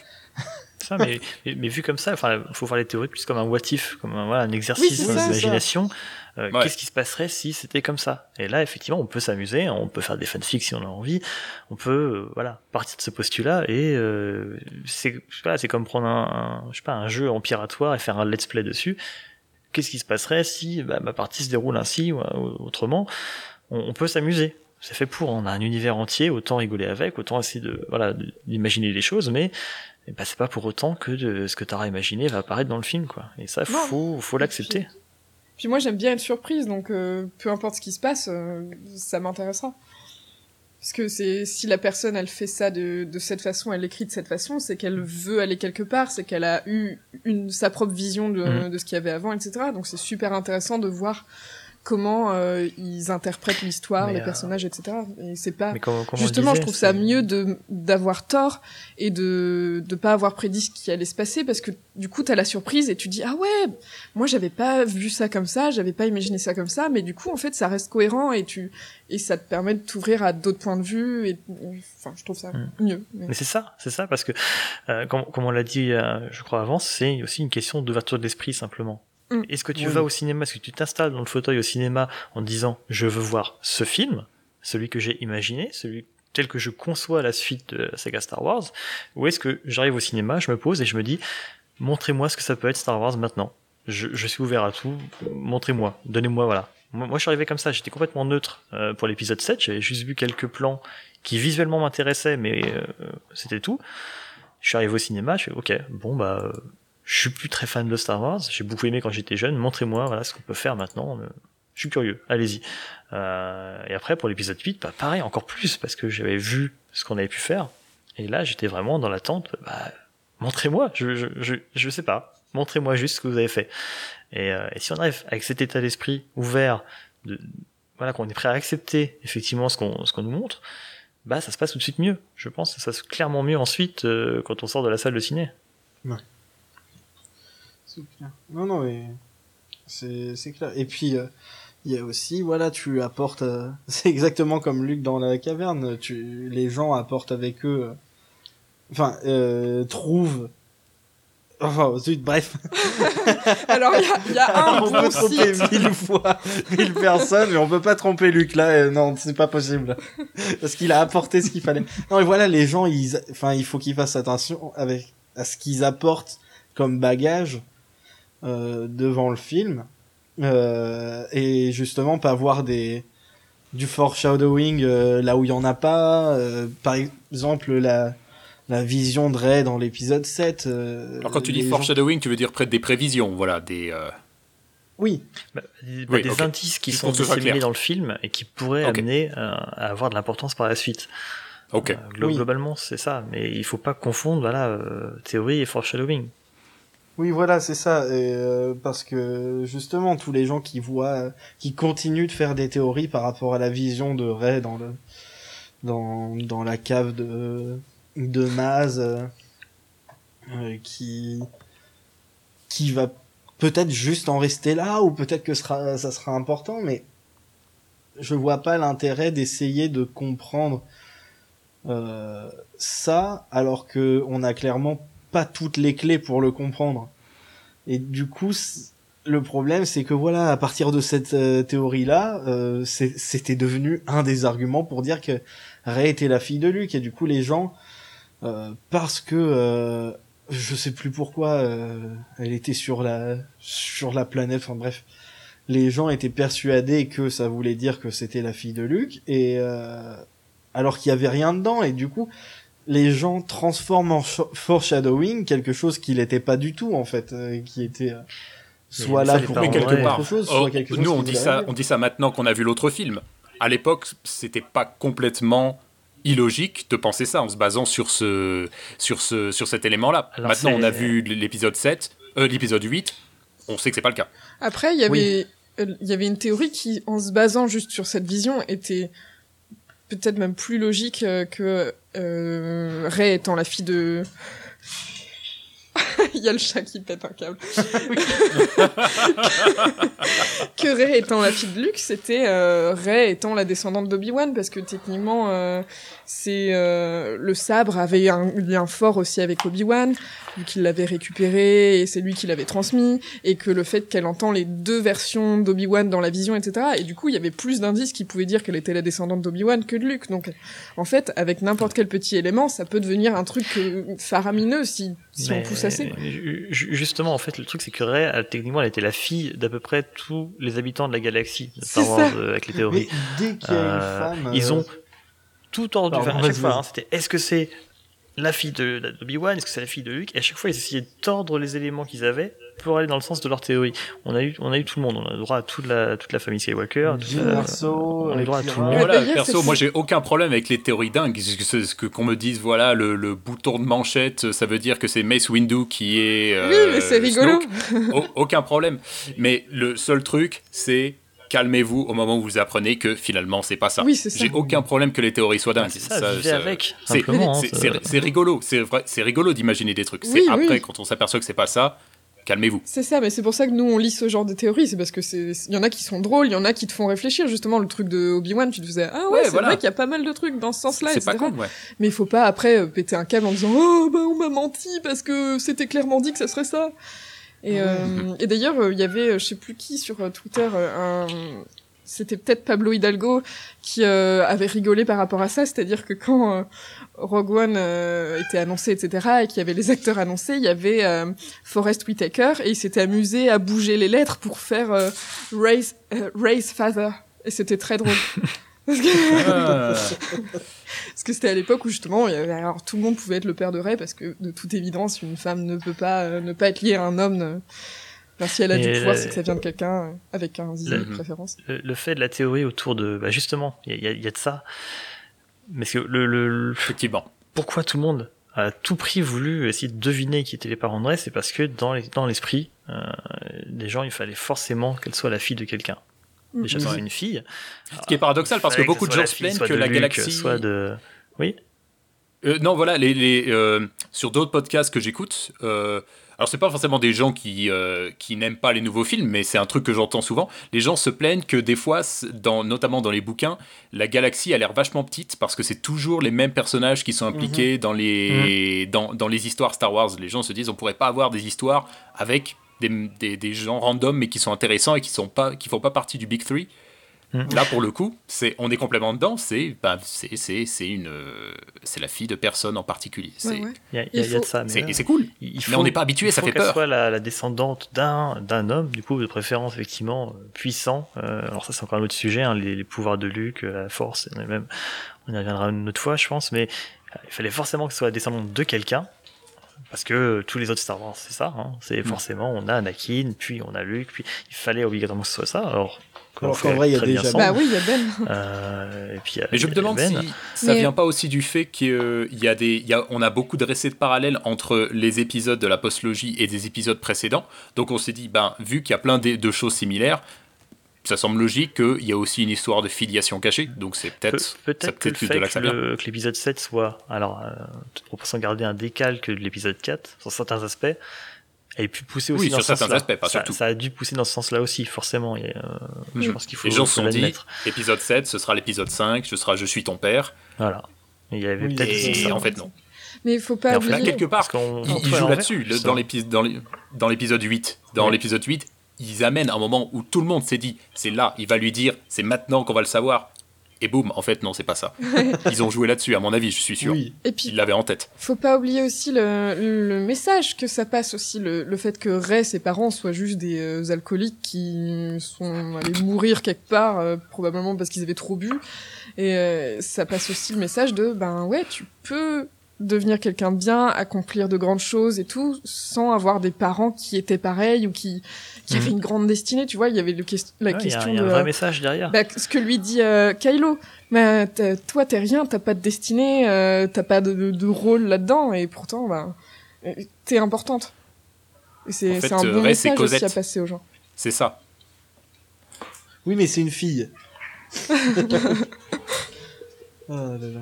Ça, mais, mais, vu comme ça, enfin, faut voir les théories plus comme un what if, comme un, voilà, un exercice d'imagination. Euh, Ouais. Qu'est-ce qui se passerait si c'était comme ça? Et là, effectivement, on peut s'amuser, on peut faire des fanfics si on a envie, on peut, euh, voilà, partir de ce postulat et euh, c'est, pas, c'est comme prendre un, un- je sais pas, un jeu en piratoire et faire un let's play dessus. Qu'est-ce qui se passerait si bah, ma partie se déroule ainsi ou, ou autrement? On, on peut s'amuser. C'est fait pour. On a un univers entier, autant rigoler avec, autant essayer de, voilà, d'imaginer les choses, mais eh ben, c'est pas pour autant que de, ce que tu auras imaginé va apparaître dans le film, quoi. Et ça, Non. faut, faut l'accepter. Puis moi, j'aime bien être surprise, donc euh, peu importe ce qui se passe, euh, ça m'intéressera. Parce que c'est si la personne elle fait ça de, de cette façon, elle l'écrit de cette façon, c'est qu'elle veut aller quelque part, c'est qu'elle a eu une sa propre vision de, Mhm. de ce qu'il y avait avant, etc. Donc c'est super intéressant de voir comment euh, ils interprètent l'histoire, les euh, personnages, etc. Et c'est pas justement, disait, je trouve ça mieux de d'avoir tort et de de pas avoir prédit ce qui allait se passer parce que du coup t'as la surprise et tu dis ah ouais moi j'avais pas vu ça comme ça j'avais pas imaginé ça comme ça mais du coup en fait ça reste cohérent et tu et ça te permet de t'ouvrir à d'autres points de vue et enfin je trouve ça Mm. mieux mais- Mais c'est ça, c'est ça, parce que, euh, comme, comme on l'a dit, euh, je crois avant, c'est aussi une question d'ouverture de l'esprit simplement. Mm. Est-ce que tu Oui. vas au cinéma, est-ce que tu t'installes dans le fauteuil au cinéma en disant je veux voir ce film, celui que j'ai imaginé, celui tel que je conçois la suite de la saga Star Wars, ou est-ce que j'arrive au cinéma, je me pose et je me dis montrez-moi ce que ça peut être Star Wars maintenant. Je, je suis ouvert à tout, montrez-moi, donnez-moi, voilà. Moi, moi, je suis arrivé comme ça, j'étais complètement neutre euh, pour l'épisode 7, j'avais juste vu quelques plans qui visuellement m'intéressaient, mais euh, c'était tout. Je suis arrivé au cinéma, je fais ok, bon bah, euh, je suis plus très fan de Star Wars, j'ai beaucoup aimé quand j'étais jeune, montrez-moi voilà ce qu'on peut faire maintenant. euh, je suis curieux, allez-y. Euh, et après pour l'épisode 8, bah pareil, encore plus parce que j'avais vu ce qu'on avait pu faire. Et là, j'étais vraiment dans l'attente. Bah, montrez-moi, je, je, je, je sais pas, montrez-moi juste ce que vous avez fait. Et, euh, et si on arrive avec cet état d'esprit ouvert, de, voilà, qu'on est prêt à accepter effectivement ce qu'on ce nous montre, bah ça se passe tout de suite mieux. Je pense que ça se passe clairement mieux ensuite euh, quand on sort de la salle de ciné. C'est clair. Non, non, mais c'est c'est clair. Et puis, euh, il y a aussi, voilà, tu apportes. euh, <laughs> c'est exactement comme Luc dans la caverne. Tu, les gens apportent avec eux. euh, Enfin, euh, trouvent. Enfin, zut, bref. <laughs> alors il y a, il y a <laughs> un on bon peut tromper site mille fois mille personnes, mais on peut pas tromper Luc là. euh, non, c'est pas possible. Parce qu'il a apporté ce qu'il fallait. Non, et voilà, les gens, ils, enfin, il faut qu'ils fassent attention avec à ce qu'ils apportent comme bagage devant le film, euh, et justement pas voir des du foreshadowing euh, là où il y en a pas. euh, par exemple, la la vision de Rey dans l'épisode 7. euh, Alors quand tu dis gens- foreshadowing, tu veux dire près des prévisions, voilà, des... euh, Oui, Bah, des Oui, des indices qui sont disséminés dans le film et qui pourraient Ok. amener euh, à avoir de l'importance par la suite. Ok. Euh, glo- Oui. Globalement, c'est ça. Mais il faut pas confondre voilà, euh, théorie et foreshadowing. Oui, voilà, c'est ça. Euh, parce que justement, tous les gens qui voient, qui continuent de faire des théories par rapport à la vision de Ray dans le, dans, dans la cave de, de Maz, euh, euh, qui, qui va peut-être juste en rester là, ou peut-être que sera, ça sera important, mais je vois pas l'intérêt d'essayer de comprendre euh, ça, alors que on a clairement pas toutes les clés pour le comprendre. Et du coup, le problème, c'est que voilà, à partir de cette euh, théorie-là, euh, c'était devenu un des arguments pour dire que Rey était la fille de Luke. Et du coup, les gens, euh, parce que euh, je sais plus pourquoi, euh, elle était sur la sur la planète. Enfin bref, les gens étaient persuadés que ça voulait dire que c'était la fille de Luke, et alors qu'il y avait rien dedans. Et du coup, les gens transforment en sh- foreshadowing quelque chose qui n'était pas du tout en fait, euh, qui était euh, soit là pour quelque ouais. part, autre chose, oh, soit quelque chose nous on qui dit ça, on dit ça maintenant qu'on a vu l'autre film. À l'époque, c'était pas complètement illogique de penser ça en se basant sur ce, sur ce, sur cet élément-là. Alors, Maintenant, on a vu l'épisode 7, euh, l'épisode 8, on sait que c'est pas le cas. Après, il y avait, euh, il y avait une théorie qui, en se basant juste sur cette vision, était peut-être même plus logique euh, que euh, Rey étant la fille de. <laughs> Il y a le chat qui pète un câble. <laughs> que Rey étant la fille de Luke, c'était euh, Rey étant la descendante d'Obi-Wan, parce que techniquement, euh, c'est euh, le sabre avait un lien fort aussi avec Obi-Wan, vu qu'il l'avait récupéré et c'est lui qui l'avait transmis, et que le fait qu'elle entend les deux versions d'Obi-Wan dans la vision, etc. Et du coup, il y avait plus d'indices qui pouvaient dire qu'elle était la descendante d'Obi-Wan que de Luke. Donc, en fait, avec n'importe quel petit élément, ça peut devenir un truc euh, faramineux si, si on pousse assez. Justement, en fait, le truc, c'est que Rey, elle, techniquement, elle était la fille d'à peu près tous les habitants de la galaxie ça. euh, avec les Mais théories. dès qu'il y a Euh, une femme, Ils euh, ont tout ordre Pardon, enfin, à chaque fois. hein, C'était est-ce que c'est la fille de d'Obi-Wan, est-ce que c'est la fille de Luke? Et à chaque fois, ils essayaient de tordre les éléments qu'ils avaient pour aller dans le sens de leur théorie. On a eu, on a eu tout le monde. On a le droit à toute la, toute la famille Skywalker. Jyn la- Erso, on a le droit à tout le monde. Voilà, perso, c'est moi j'ai aucun problème avec les théories dingues. Ce que- qu'on me dise, voilà, le, le bouton de manchette, ça veut dire que c'est Mace Windu qui est. oui, euh, mais c'est rigolo. Aucun problème. Mais le seul truc, c'est calmez-vous au moment où vous apprenez que finalement c'est pas ça. Oui, c'est ça. J'ai aucun problème que les théories soient dingues. C'est ça, vivez avec, c'est- simplement, hein, c'est- ça- c'est c'est rigolo, c'est vrai, c'est rigolo d'imaginer des trucs. C'est Oui, après oui. quand on s'aperçoit que c'est pas ça, calmez-vous. C'est ça, mais c'est pour ça que nous on lit ce genre de théories, c'est parce que c'est, il y en a qui sont drôles, il y en a qui te font réfléchir. Justement, le truc de Obi-Wan, tu te faisais ah ouais, Ouais, c'est voilà. vrai qu'il y a pas mal de trucs dans ce sens-là, C'est pas etc. con, ouais. Mais il faut pas après euh, péter un câble en disant oh bah on m'a menti parce que c'était clairement dit que ça serait ça. Et, euh, et d'ailleurs euh, il y avait je sais plus qui sur Twitter un c'était peut-être Pablo Hidalgo qui euh, avait rigolé par rapport à ça, c'est-à-dire que quand euh, Rogue One euh, était annoncé, etc., et qu'il y avait les acteurs annoncés, il y avait Forrest Whitaker et il s'était amusé à bouger les lettres pour faire Race Father. Et c'était très drôle. <laughs> Parce que- Ah. <laughs> parce que c'était à l'époque où justement, il y avait- alors tout le monde pouvait être le père de Ray parce que de toute évidence, une femme ne peut pas ne pas être liée à un homme. ne- Enfin, si elle a du Et pouvoir, le- c'est que ça vient de quelqu'un euh, avec un zizi de Le- préférence. le, le fait de la théorie autour de, bah justement, il y a, y y de ça. Mais que le, le, le- Effectivement. pourquoi tout le monde a à tout prix voulu essayer de deviner qui étaient les parents de Ray, c'est parce que dans les- dans l'esprit euh, des gens, il fallait forcément qu'elle soit la fille de quelqu'un. Déjà, Mhm. c'est une fille. Ce qui est paradoxal parce que beaucoup de gens se plaignent que de la Luke, galaxie. soit de. Oui. Euh, non, voilà, les, les, euh, sur d'autres podcasts que j'écoute, euh, alors c'est pas forcément des gens qui, euh, qui n'aiment pas les nouveaux films, mais c'est un truc que j'entends souvent. Les gens se plaignent que des fois, dans, notamment dans les bouquins, la galaxie a l'air vachement petite parce que c'est toujours les mêmes personnages qui sont impliqués dans, les, dans, dans les histoires Star Wars. Les gens se disent on pourrait pas avoir des histoires avec des, des, des gens random mais qui sont intéressants et qui sont pas qui font pas partie du Big Three. Là pour le coup, c'est on est complètement dedans. C'est ben, c'est c'est c'est une euh, c'est la fille de personne en particulier. C'est Ouais, ouais. Il y a, il y de faut- ça. Mais, c'est- là, et c'est cool. il Mais faut- on n'est pas habitué, ça faut fait qu'elle peur. soit la, la descendante d'un d'un homme, du coup, de préférence, effectivement, euh, puissant. Euh, alors ça, c'est encore un autre sujet, hein, les, les pouvoirs de Luke, euh, la force, et même, on y reviendra une autre fois, je pense, mais euh, il fallait forcément que ce soit la descendante de quelqu'un. Parce que tous les autres Star Wars, c'est ça. Hein, c'est Mm. forcément, on a Anakin, puis on a Luke, puis il fallait obligatoirement que ce soit ça. Alors, Alors qu'en vrai, il y a déjà. Bah oui, il y a Ben. <laughs> Euh, et puis, a- Mais je me demande Ben. si ça Mais- vient pas aussi du fait qu'il y a des, il y a, on a beaucoup dressé de parallèles entre les épisodes de la postlogie et des épisodes précédents. Donc on s'est dit, ben vu qu'il y a plein de, de choses similaires, ça semble logique qu'il y a aussi une histoire de filiation cachée. Donc c'est peut-être, ça Pe- peut-être que que l'épisode 7 soit, alors, euh, proportion gardée, un décalque de l'épisode 4, sur certains aspects, ait pu pousser aussi Oui, dans sur ce certains sens-là. aspects, pas ça, a dû pousser dans ce sens-là aussi, forcément. et, euh, Je Mm. pense qu'il faut, Les gens se sont dit, épisode 7, ce sera l'épisode 5, ce sera Je suis ton père. Voilà. Et il y avait Oui, peut-être Et en fait, non. Mais il faut pas Et en fait, Là, oublier. quelque part, on il peut joue l'envers, là-dessus. Dans l'épisode dans les- dans l'épisode 8, dans Ouais. l'épisode 8, ils amènent un moment où tout le monde s'est dit, c'est là, il va lui dire, c'est maintenant qu'on va le savoir. Et boum, en fait, non, c'est pas ça. <laughs> Ils ont joué là-dessus, à mon avis, je suis sûr. Oui. Et puis, Ils l'avaient en tête. faut pas oublier aussi le, le message que ça passe aussi, le, le fait que Ray, ses parents, soient juste des euh, alcooliques qui sont allés mourir quelque part, euh, probablement parce qu'ils avaient trop bu. Et euh, ça passe aussi le message de, ben ouais, tu peux devenir quelqu'un de bien, accomplir de grandes choses et tout, sans avoir des parents qui étaient pareils ou qui, qui Mhm. avaient une grande destinée. Tu vois, il y avait le la Ouais, Il y a, question il y a de... un vrai message derrière. Bah, ce que lui dit euh, Kylo, bah, t'as- toi t'es rien, t'as pas de destinée, euh, t'as pas de, de- de rôle là-dedans, et pourtant, bah, euh, t'es importante. C'est En fait, c'est un euh, bon c'est message aussi à passer aux gens. C'est ça. Oui, mais c'est une fille. <laughs> Ah là là.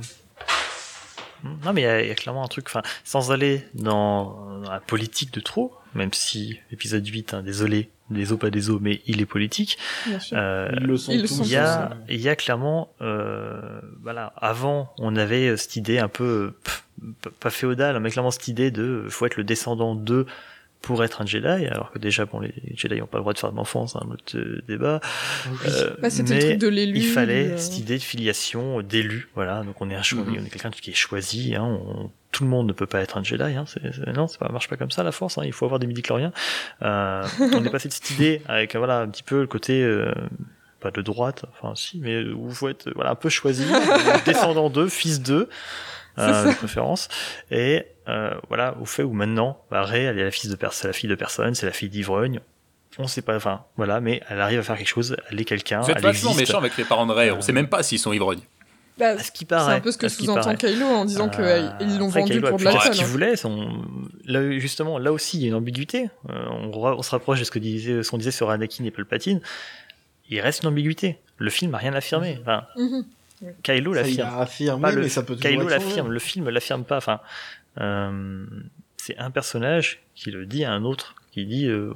Non, mais il y, a- il y a clairement un truc, enfin, sans aller dans, dans la politique de trop, même si épisode 8, hein, désolé, des os pas des os, mais il est politique. Bien sûr. Euh, il y a, il y a clairement, euh, voilà, avant, on avait euh, cette idée un peu, pff, pas féodale, mais clairement cette idée de, faut être le descendant de pour être un Jedi, alors que déjà, bon, les Jedi n'ont pas le droit de faire d'enfants, c'est un autre euh, débat. Euh, Bah, c'était le mais truc de il fallait euh, cette idée de filiation euh, d'élu, voilà. Donc on est un choix, Mhm. on est quelqu'un qui est choisi. Hein, on- tout le monde ne peut pas être un Jedi. Hein, non, ça marche pas comme ça la Force. Hein, il faut avoir des midi-chloriens. Euh, on est passé de cette idée avec voilà un petit peu le côté euh, pas de droite, enfin si, mais où il faut être voilà un peu choisi, <laughs> descendant d'eux, fils d'eux, euh, de préférence. Et euh, voilà au fait où maintenant, bah, Rey, elle est la fille de personne, c'est la fille de personne, c'est la fille d'ivrogne. On sait pas, enfin voilà, mais elle arrive à faire quelque chose, elle est quelqu'un, Vous êtes vachement méchant avec les parents de Ray. On Euh, sait même pas s'ils sont ivrognes. bah, ce qui c'est paraît. un peu ce que sous-entend. Kylo en disant qu'ils l'ont vendu Kylo a pour de l'alcool. ce qu'il voulait. Son... Là, justement, là aussi, il y a une ambiguïté. Euh, on, re- on se rapproche de ce que disait, ce qu'on disait sur Anakin et Palpatine. il reste une ambiguïté. Le film n'a rien affirmé. Enfin, Mhm. Kylo l'affirme. affirmé, Pas le- mais ça peut Kylo l'affirme, le film l'affirme pas. Enfin, euh, c'est un personnage qui le dit à un autre, qui dit euh,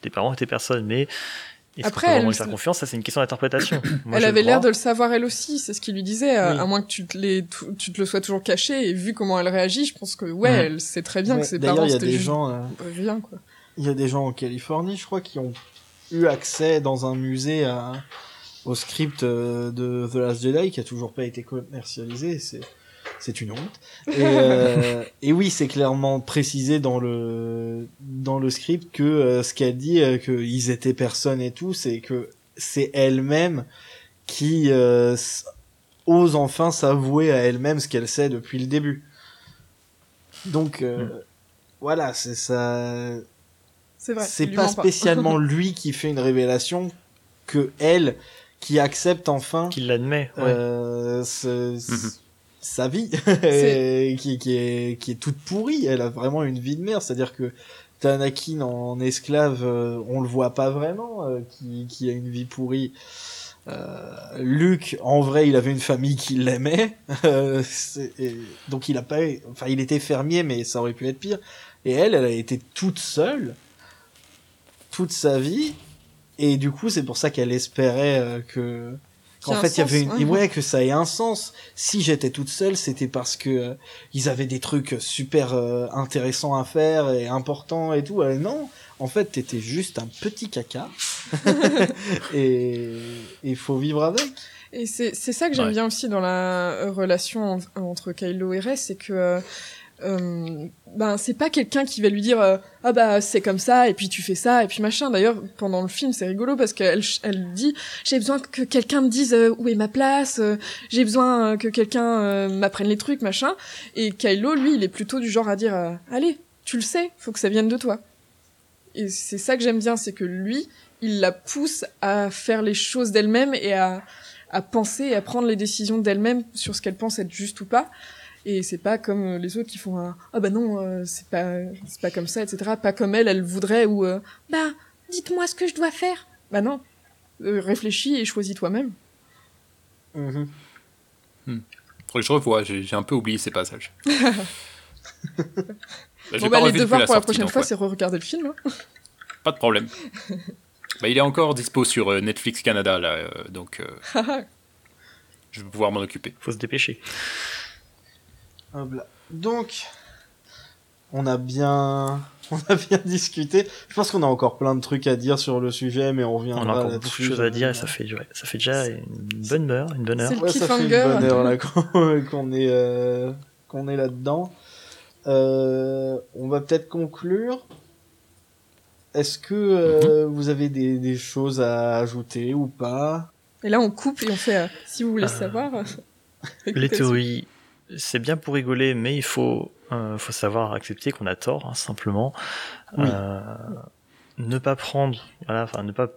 tes parents étaient personne, mais est-ce qu'on Après, peut vraiment elle- lui faire confiance? Ça, c'est une question d'interprétation. <coughs> Moi, elle avait l'air de le savoir elle aussi, c'est ce qu'il lui disait, euh, Oui. à moins que tu te, l'aies tou- tu te le sois toujours caché, et vu comment elle réagit, je pense que ouais, Mhm. elle sait très bien Ouais, que ses D'ailleurs, parents il y a c'était des gens, euh, rien, quoi. il y a des gens en Californie, je crois, qui ont eu accès dans un musée à, au script euh, de The Last Jedi qui a toujours pas été commercialisé. C'est c'est une honte. Et, euh, et oui, c'est clairement précisé dans le dans le script que euh, ce qu'elle dit, euh, qu'ils étaient personne et tout, c'est que c'est elle-même qui euh, ose enfin s'avouer à elle-même ce qu'elle sait depuis le début. Donc euh, Mm. voilà, c'est ça. C'est pas ment <laughs> spécialement lui qui fait une révélation que elle qui accepte enfin Qu'il l'admet. ouais. euh, ce- Mhm. sa vie <laughs> qui, qui est qui est toute pourrie. Elle a vraiment une vie de merde. C'est-à-dire que t'as Anakin en esclave, euh, on le voit pas vraiment, euh, qui, qui a une vie pourrie. Euh, Luke, en vrai, il avait une famille qui l'aimait, Euh, <laughs> c'est- et donc il a pas, eu- enfin, il était fermier, mais ça aurait pu être pire. Et elle, elle a été toute seule toute sa vie, et du coup, c'est pour ça qu'elle espérait euh, que, qu'en fait, il y avait sens, une, ouais. ouais, que ça ait un sens. Si j'étais toute seule, c'était parce que euh, ils avaient des trucs super euh, intéressants à faire et importants et tout. Euh, non, en fait, t'étais juste un petit caca, <laughs> <laughs> et il faut vivre avec. Et c'est c'est ça que j'aime Ouais. bien aussi dans la relation en- entre Kylo et Rey, c'est que euh, ben c'est pas quelqu'un qui va lui dire euh, ah bah c'est comme ça et puis tu fais ça et puis machin. D'ailleurs pendant le film c'est rigolo parce qu'elle elle dit j'ai besoin que quelqu'un me dise euh, où est ma place, j'ai besoin que quelqu'un m'apprenne les trucs machin. Et Kylo lui il est plutôt du genre à dire allez tu le sais faut que ça vienne de toi. Et c'est ça que j'aime bien c'est que lui il la pousse à faire les choses d'elle-même et à à penser et à prendre les décisions d'elle-même sur ce qu'elle pense être juste ou pas. Et c'est pas comme euh, les autres qui font un ah bah non euh, c'est pas c'est pas comme ça etc. Pas comme elle elle voudrait ou euh, bah dites-moi ce que je dois faire. Bah non Euh, réfléchis et choisis toi-même. Faudrait que je revoie, j'ai un peu oublié ces passages. <laughs> Bah, bon pas bah les devoirs pour la sortie, prochaine donc fois ouais, c'est re-regarder le film. hein. Pas de problème. <laughs> bah, il est encore dispo sur euh, Netflix Canada, là, euh, donc euh, <laughs> je vais pouvoir m'en occuper. Faut se dépêcher. Hop là. Donc, on a bien, <laughs> on a bien discuté. Je pense qu'on a encore plein de trucs à dire sur le sujet, mais on reviendra On a encore là-dessus. beaucoup de choses à dire et ça fait, ouais, ça fait déjà une bonne heure, une bonne heure. C'est le Ouais, ça fait une bonne heure là <laughs> qu'on est, euh, qu'on est là-dedans. Euh, on va peut-être conclure. Est-ce que euh, Mhm. vous avez des, des choses à ajouter ou pas? Et là on coupe et on fait euh, si vous voulez Euh, savoir. <laughs> Les théories, c'est bien pour rigoler, mais il faut, euh, faut savoir accepter qu'on a tort, hein, simplement. Oui. Euh, ne pas prendre, voilà, enfin, ne pas,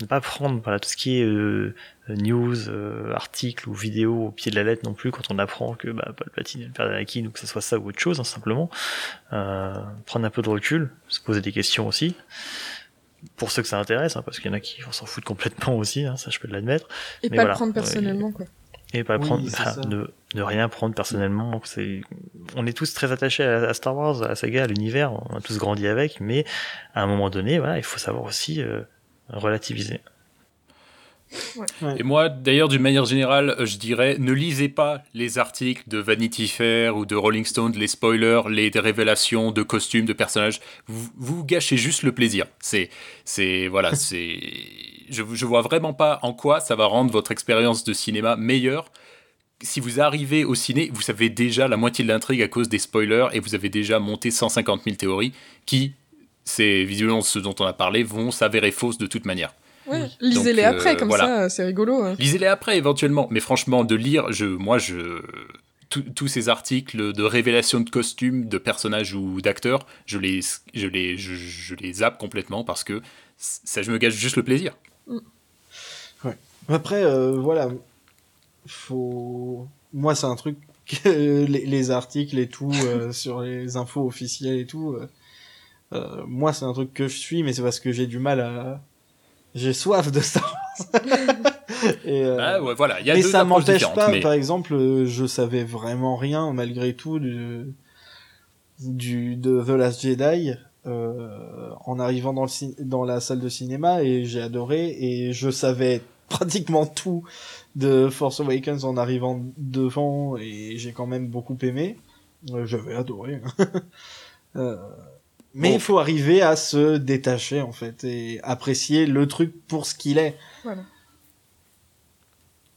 ne pas prendre, voilà, tout ce qui est euh, news, euh, articles ou vidéos au pied de la lettre non plus quand on apprend que bah, Palpatine est le père d'Anakin ou que ce soit ça ou autre chose, hein, simplement. Euh, prendre un peu de recul, se poser des questions aussi. Pour ceux que ça intéresse, hein, parce qu'il y en a qui s'en foutent complètement aussi, hein, ça je peux l'admettre. Et mais pas voilà. le prendre personnellement quoi. Et pas Oui, prendre, ne, ne rien prendre personnellement. C'est, on est tous très attachés à, à Star Wars, à la saga, à l'univers. On a tous grandi avec, mais à un moment donné, voilà, il faut savoir aussi euh, relativiser. Et moi, d'ailleurs, d'une manière générale, euh, je dirais, ne lisez pas les articles de Vanity Fair ou de Rolling Stone, les spoilers, les révélations de costumes, de personnages. Vous, vous gâchez juste le plaisir. C'est, c'est, voilà, <laughs> c'est. Je, je vois vraiment pas en quoi ça va rendre votre expérience de cinéma meilleure. Si vous arrivez au ciné, vous savez déjà la moitié de l'intrigue à cause des spoilers et vous avez déjà monté 150 000 théories qui, c'est visiblement ce dont on a parlé, vont s'avérer fausses de toute manière. Ouais. Lisez-les euh, après comme voilà. ça c'est rigolo. hein. Lisez-les après éventuellement, mais franchement, de lire, je, moi, je, tous- ces articles de révélation de costumes, de personnages ou d'acteurs, je les, je les, je, je les zappe complètement parce que ça, je me gâche juste le plaisir. Après, euh, voilà, faut. Moi, c'est un truc que <laughs> les, les articles et tout euh, <laughs> sur les infos officielles et tout. euh, euh, moi, c'est un truc que je suis, mais c'est parce que j'ai du mal à j'ai soif de Star Wars. <laughs> et, euh, Bah ouais, voilà, il y a mais deux ça m'empêche pas, mais... par exemple, euh, je savais vraiment rien malgré tout du, du de The Last Jedi euh, en arrivant dans le dans la salle de cinéma et j'ai adoré et je savais pratiquement tout de Force Awakens en arrivant devant et j'ai quand même beaucoup aimé. Euh, J'avais adoré. <laughs> Euh, mais Bon. il faut arriver à se détacher en fait et apprécier le truc pour ce qu'il est. Voilà.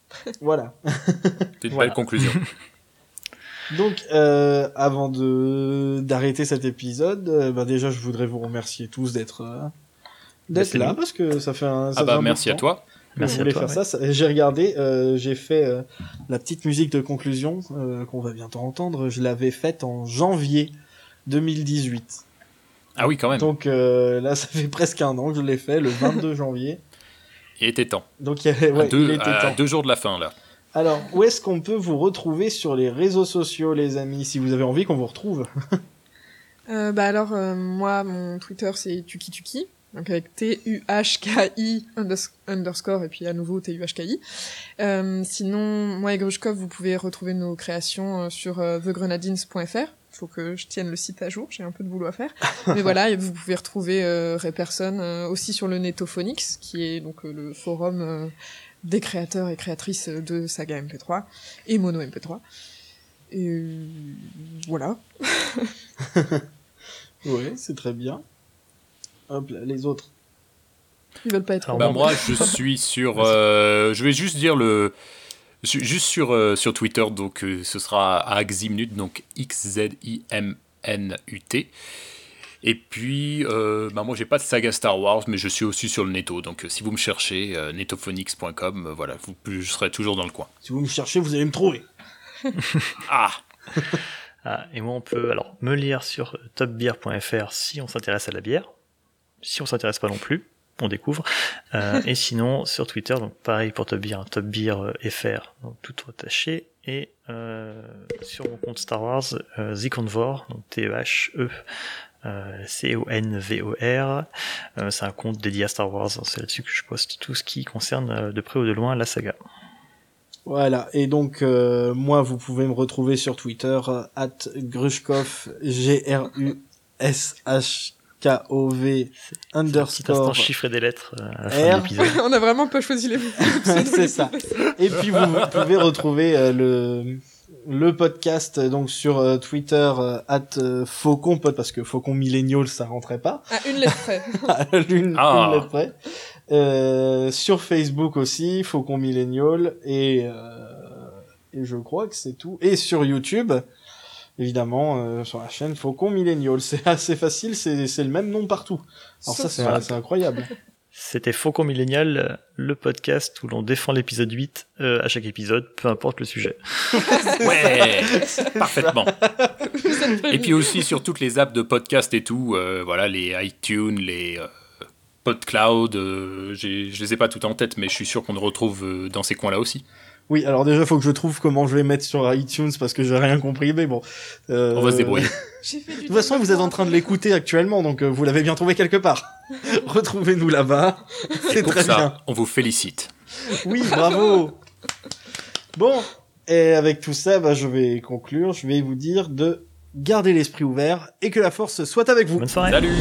<laughs> Voilà. C'est une Voilà. belle conclusion. <laughs> Donc, euh, avant de d'arrêter cet épisode, euh, bah déjà, je voudrais vous remercier tous d'être euh, d'être là parce que ça fait un. Ça ah fait bah un merci à temps toi. Merci je à voulais toi, faire ça. ça. J'ai regardé, euh, j'ai fait euh, la petite musique de conclusion euh, qu'on va bientôt entendre. Je l'avais faite en janvier 2018. Ah oui, quand même. Donc euh, là, ça fait presque un an que je l'ai fait, le 22 <laughs> janvier. Il était temps. Donc il y avait- ouais, à, deux, il était à temps. deux jours de la fin, là. Alors, où est-ce qu'on peut vous retrouver sur les réseaux sociaux, les amis, si vous avez envie qu'on vous retrouve? Euh, bah alors, euh, moi, mon Twitter, c'est tukituki, donc avec T-U-H-K-I unders- underscore, et puis à nouveau T-U-H-K-I. Euh, sinon, moi et Grushkov, vous pouvez retrouver nos créations euh, sur euh, thegrenadines.fr. Faut que je tienne le site à jour, j'ai un peu de boulot à faire. <laughs> Mais voilà, vous pouvez retrouver euh, Rayperson euh, aussi sur le Netophonix, qui est donc le forum des créateurs et créatrices de Saga MP3 et Mono MP3. Et voilà. <laughs> Ouais, c'est très bien. Hop les autres. Ils veulent pas être Alors, Bah, moi, je suis sur. euh, je vais juste dire le. ju- Juste sur, euh, sur Twitter, donc euh, ce sera à Ximnut, donc X-Z-I-M-N-U-T. Et puis, euh, bah, moi, j'ai pas de saga Star Wars, mais je suis aussi sur le Netto. Donc, euh, si vous me cherchez, euh, netophonix.com, euh, voilà, vous, je serai toujours dans le coin. Si vous me cherchez, vous allez me trouver. <laughs> Ah Ah, et moi, on peut alors me lire sur topbeer.fr si on s'intéresse à la bière. Si on s'intéresse pas non plus, on découvre. Euh, et sinon, sur Twitter, donc pareil pour Top Beer, hein, Top Beer euh, FR, donc tout attaché. Et euh, sur mon compte Star Wars, euh, The Convor, donc T-E-H-E. euh, C-O-N-V-O-R. Euh, c'est un compte dédié à Star Wars. C'est là-dessus que je poste tout ce qui concerne de près ou de loin la saga. Voilà, et donc moi vous pouvez me retrouver sur Twitter at Grushkov G R U S H K O V C'est un underscore chiffrer des lettres euh, à la fin R. de l'épisode. <laughs> On a vraiment pas choisi les mots. <laughs> c'est ça. Et puis vous <laughs> pouvez retrouver euh, le le podcast euh, donc sur euh, Twitter at euh, Faucon Pod parce que Faucon Millennial ça rentrait pas À une lettre près. à l'une Ah. une lettre près. Euh, sur Facebook aussi, Faucon Millennial, et, euh, et je crois que c'est tout. Et sur YouTube, évidemment, euh, sur la chaîne Faucon Millennial. <laughs> C'est assez facile, c'est c'est le même nom partout. Alors ça, c'est Voilà. c'est incroyable. C'était Faucon Millénial, euh, le podcast où l'on défend l'épisode 8 euh, à chaque épisode, peu importe le sujet. <laughs> Ouais <laughs> Parfaitement. Et puis aussi sur toutes les apps de podcast et tout, euh, voilà, les iTunes, les euh, PodCloud, euh, je les ai pas toutes en tête, mais je suis sûr qu'on le retrouve euh, dans ces coins-là aussi. Oui, alors déjà, faut que je trouve comment je vais mettre sur iTunes parce que j'ai rien compris, mais bon. Euh, On va se débrouiller. <laughs> De toute façon, vous êtes en train de l'écouter actuellement, donc euh, vous l'avez bien trouvé quelque part. <laughs> Retrouvez-nous là-bas. C'est Pour très ça, bien. on vous félicite. Oui, bravo. Bon, et avec tout ça, bah, je vais conclure. Je vais vous dire de garder l'esprit ouvert et que la force soit avec vous. Bonne soirée. Salut